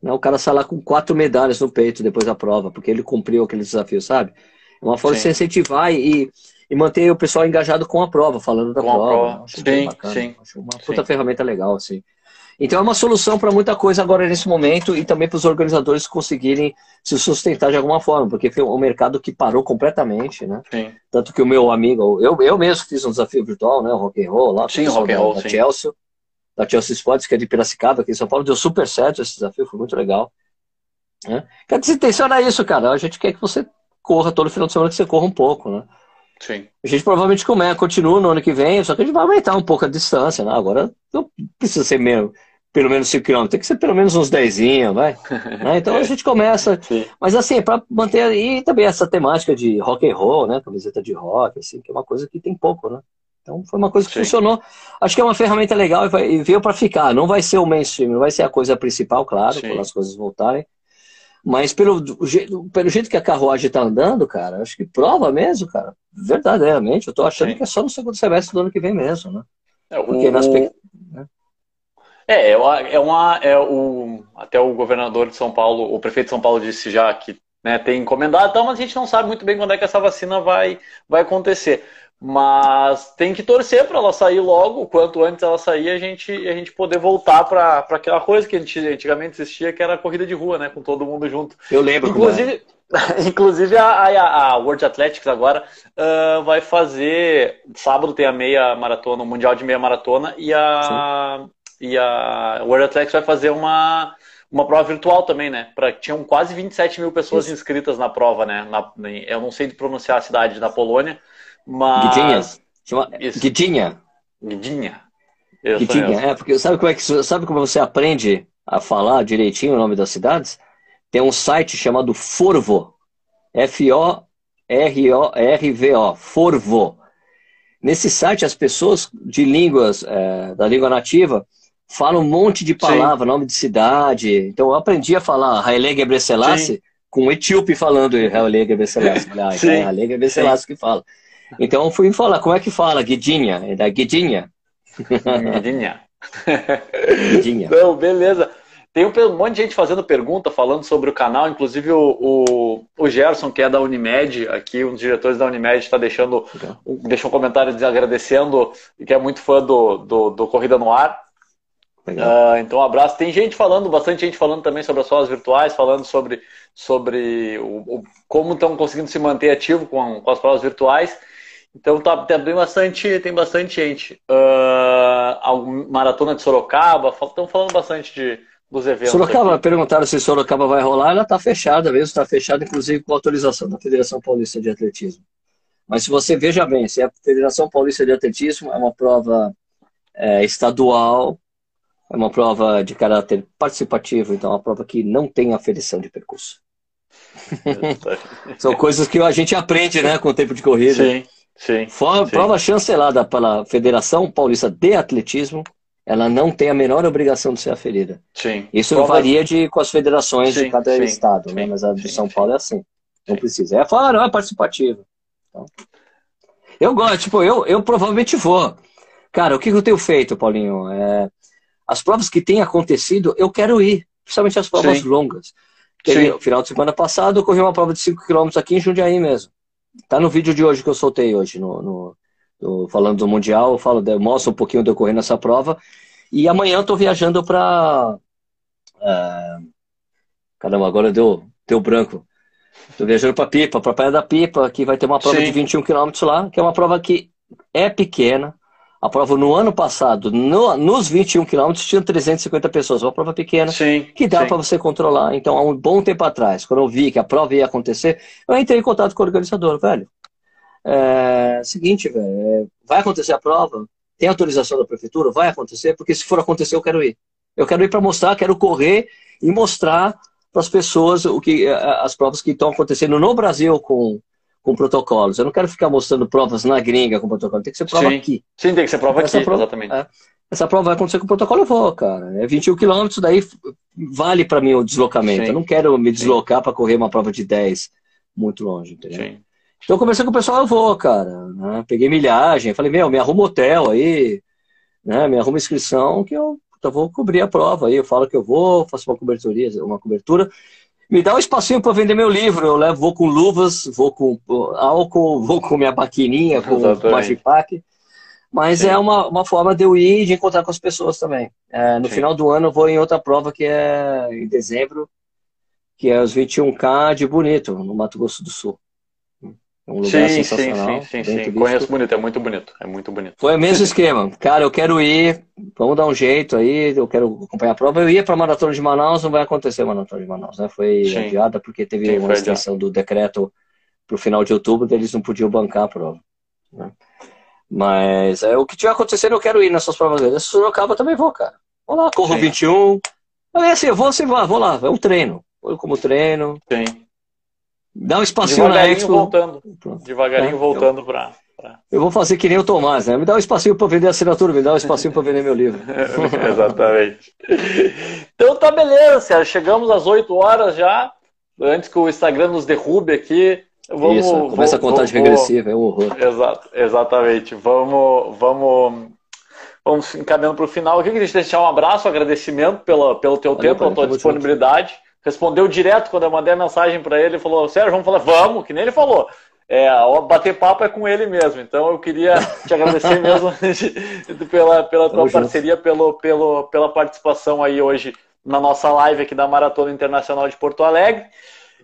Né? O cara sai lá com quatro medalhas no peito depois da prova, porque ele cumpriu aquele desafio, sabe? É uma forma de se incentivar e, e manter o pessoal engajado com a prova, falando da com prova. prova. Acho sim, sim. Acho uma puta sim. ferramenta legal, assim. Então é uma solução para muita coisa agora nesse momento e também para os organizadores conseguirem se sustentar de alguma forma, porque foi um mercado que parou completamente, né? Sim. Tanto que o meu amigo, eu, eu mesmo fiz um desafio virtual, né? O Rock and Roll lá, sim, Rock and Roll, da, da Chelsea, da Chelsea Sports, que é de Piracicaba, aqui em São Paulo, deu super certo esse desafio, foi muito legal. Né? Quer dizer, intenção é isso, cara. A gente quer que você corra todo final de semana, que você corra um pouco, né? Sim. A gente provavelmente come, continua no ano que vem, só que a gente vai aumentar um pouco a distância, né? Agora não precisa ser menos, pelo menos 5 km, tem que ser pelo menos uns 10, vai. né? Então a gente começa. Sim. Mas assim, é para manter e também essa temática de rock and roll, né? Camiseta de rock, assim, que é uma coisa que tem pouco, né? Então foi uma coisa que Sim. funcionou. Acho que é uma ferramenta legal e, vai, e veio para ficar. Não vai ser o mainstream, não vai ser a coisa principal, claro, Sim. quando as coisas voltarem. Mas pelo, pelo jeito que a carruagem está andando, cara, acho que prova mesmo, cara. Verdadeiramente, eu estou achando Sim. que é só no segundo semestre do ano que vem mesmo, né? É, Porque o... nas... né? É, é, é uma. É o, até o governador de São Paulo, o prefeito de São Paulo disse já que né, tem encomendado, então, mas a gente não sabe muito bem quando é que essa vacina vai, vai acontecer. Mas tem que torcer para ela sair logo, quanto antes ela sair, a gente, a gente poder voltar para aquela coisa que a gente, antigamente existia, que era a corrida de rua, né? Com todo mundo junto. Eu lembro. Inclusive, inclusive a, a, a, World Athletics agora uh, vai fazer. Sábado tem a meia maratona, o Mundial de Meia Maratona, e a, e a World Athletics vai fazer uma, uma prova virtual também, né? Pra, tinham quase 27 mil pessoas Isso. inscritas na prova, né? Na, eu não sei de pronunciar a cidade, na Polônia. Mas. Guidinha. Chama... Guidinha. Guidinha. Guidinha, é, porque sabe como, é que, sabe como você aprende a falar direitinho o nome das cidades? Tem um site chamado Forvo. F-O-R-O-R-V-O. Forvo. Nesse site, as pessoas de línguas, é, da língua nativa, falam um monte de palavras, nome de cidade. Então, eu aprendi a falar Haile Gebrselassie com um etíope falando Haile Gebrselassie. Ah, então é Haile Gebrselassie que fala. Então eu fui falar, como é que fala? Guidinha, é da Guidinha. Guidinha. Guidinha. Não, beleza. Tem um monte de gente fazendo pergunta, falando sobre o canal, inclusive o, o, o Gerson, que é da Unimed, aqui, um dos diretores da Unimed, está deixando um, deixou um comentário agradecendo, que é muito fã do, do, do Corrida no Ar. Uh, então, um abraço. Tem gente falando, bastante gente falando também sobre as provas virtuais, falando sobre, sobre o, o, como estão conseguindo se manter ativo com, com as provas virtuais. Então tá, tem bastante, tem bastante gente. Uh, maratona de Sorocaba, estão falando bastante de, dos eventos. Sorocaba, aqui. perguntaram se Sorocaba vai rolar, ela está fechada mesmo, está fechada inclusive com autorização da Federação Paulista de Atletismo. Mas se você veja bem, se a Federação Paulista de Atletismo é uma prova é, estadual, é uma prova de caráter participativo, então é uma prova que não tem aferição de percurso. São coisas que a gente aprende, né, com o tempo de corrida. Sim. Sim, For, sim. Prova chancelada pela Federação Paulista de Atletismo, ela não tem a menor obrigação de ser aferida. Sim. Isso Provas- varia de, com as federações Sim, de cada sim, estado, né? Mas a de São. Paulo é assim. Não precisa. É não, é participativo. Então, eu gosto, tipo, eu, eu provavelmente vou. Cara, o que que eu tenho feito, Paulinho? É, as provas que têm acontecido, eu quero ir. Principalmente as provas Sim. longas. Teve, final de semana passado, eu corri uma prova de 5 km aqui em Jundiaí mesmo. Tá no vídeo de hoje que eu soltei hoje, no, no- no- falando do Mundial, eu falo, eu mostro um pouquinho de eu correr nessa prova. E amanhã eu tô viajando para Caramba, agora deu, deu branco. Tô viajando para Pipa, para Praia da Pipa, que vai ter uma prova Sim. de 21 km lá, que é uma prova que é pequena. A prova no ano passado, no- nos 21 km, tinha 350 pessoas. Uma prova pequena Sim. que dá para você controlar. Então, há um bom tempo atrás, quando eu vi que a prova ia acontecer, eu entrei em contato com o organizador, velho. É, seguinte, velho, é, vai acontecer a prova? Tem autorização da prefeitura? Vai acontecer? Porque se for acontecer, eu quero ir. Eu quero ir para mostrar, quero correr e mostrar para as pessoas o que as provas que estão acontecendo no Brasil com, com protocolos. Eu não quero ficar mostrando provas na gringa com protocolo, tem que ser prova Sim. aqui. Sim, tem que ser prova Essa aqui, prova- exatamente. é. Essa prova vai acontecer com protocolo, eu vou, cara. É 21 quilômetros, daí vale para mim o deslocamento. Sim. Eu não quero me deslocar para correr uma prova de 10 muito longe, entendeu? Sim. Então conversei com o pessoal, eu vou, cara. né? Peguei milhagem, falei, meu, me arruma hotel aí, né? Me arruma inscrição que eu puta, vou cobrir a prova aí. Eu falo que eu vou, faço uma cobertura, uma cobertura. Me dá um espacinho para vender meu livro. Eu levo, vou com luvas, vou com álcool, vou com minha maquininha, com Exatamente. Magic Pack. Mas Sim. é uma, uma forma de eu ir e de encontrar com as pessoas também. É, no Sim. final do ano eu vou em outra prova que é em dezembro, que é os 21K de Bonito, no Mato Grosso do Sul. É um lugar Sim, sim, sensacional. sim, sim, sim. turístico. Conheço bonito, é muito bonito. É muito bonito. Foi o mesmo esquema. Cara, eu quero ir, vamos dar um jeito aí, eu quero acompanhar a prova. Eu ia para a Maratona de Manaus, não vai acontecer a Maratona de Manaus, né? Foi Sim. adiada porque teve Sim, uma foi extensão do decreto para o final de outubro, eles não podiam bancar a prova. né? Mas é, o que tiver acontecendo, eu quero ir nessas provas grandes. Se Sorocaba também vou, cara. Vou lá, corro Sim. 21. É assim, eu vou, assim, vou, vou lá, é um treino. Vou como treino, Sim. Dá um espacinho na Expo. voltando. Pronto. Devagarinho É, voltando pra- Eu vou fazer que nem o Tomás, né? Me dá um espacinho para vender a assinatura, me dá um espacinho para vender meu livro. Exatamente. Então tá beleza, Sérgio. Chegamos às 8 horas já. Antes que o Instagram nos derrube aqui. Vamos, Isso, começa a contagem vou- regressiva, é um horror. Exato, exatamente. Vamos, vamos, vamos encaminhando para o final. Eu queria te deixar um abraço, um agradecimento pela, pelo teu Valeu, tempo, pela tua disponibilidade. Respondeu direto quando eu mandei a mensagem para ele. Falou, Sérgio, vamos falar, vamos, que nem ele falou. É, bater papo é com ele mesmo. Então eu queria te agradecer mesmo pela, pela tua Tamo junto. parceria, pelo, pelo, pela participação aí hoje na nossa live aqui da Maratona Internacional de Porto Alegre.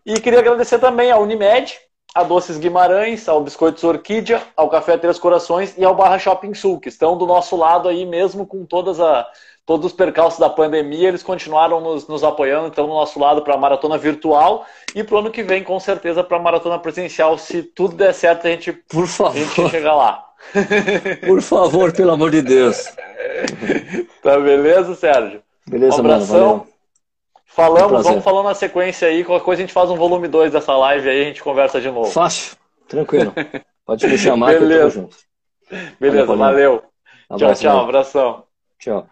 E queria agradecer também à Unimed, a Doces Guimarães, ao Biscoitos Orquídea, ao Café Três Corações e ao Barra Shopping Sul, que estão do nosso lado aí mesmo com todas a, todos os percalços da pandemia, eles continuaram nos, nos apoiando, estão do nosso lado para a maratona virtual e para o ano que vem, com certeza, para a maratona presencial. Se tudo der certo, a gente, Por a gente favor, chega lá. por favor, pelo amor de Deus. Tá beleza, Sérgio? Beleza, Um mano, abração. valeu. Falamos, prazer. vamos falando na sequência aí. Qualquer coisa a gente faz um volume 2 dessa live aí, a gente conversa de novo. Fácil, tranquilo. Pode me chamar que eu Beleza. tamo junto. Beleza, Valeu, valeu. Tchau, Abraço, tchau, mano. abração. Tchau.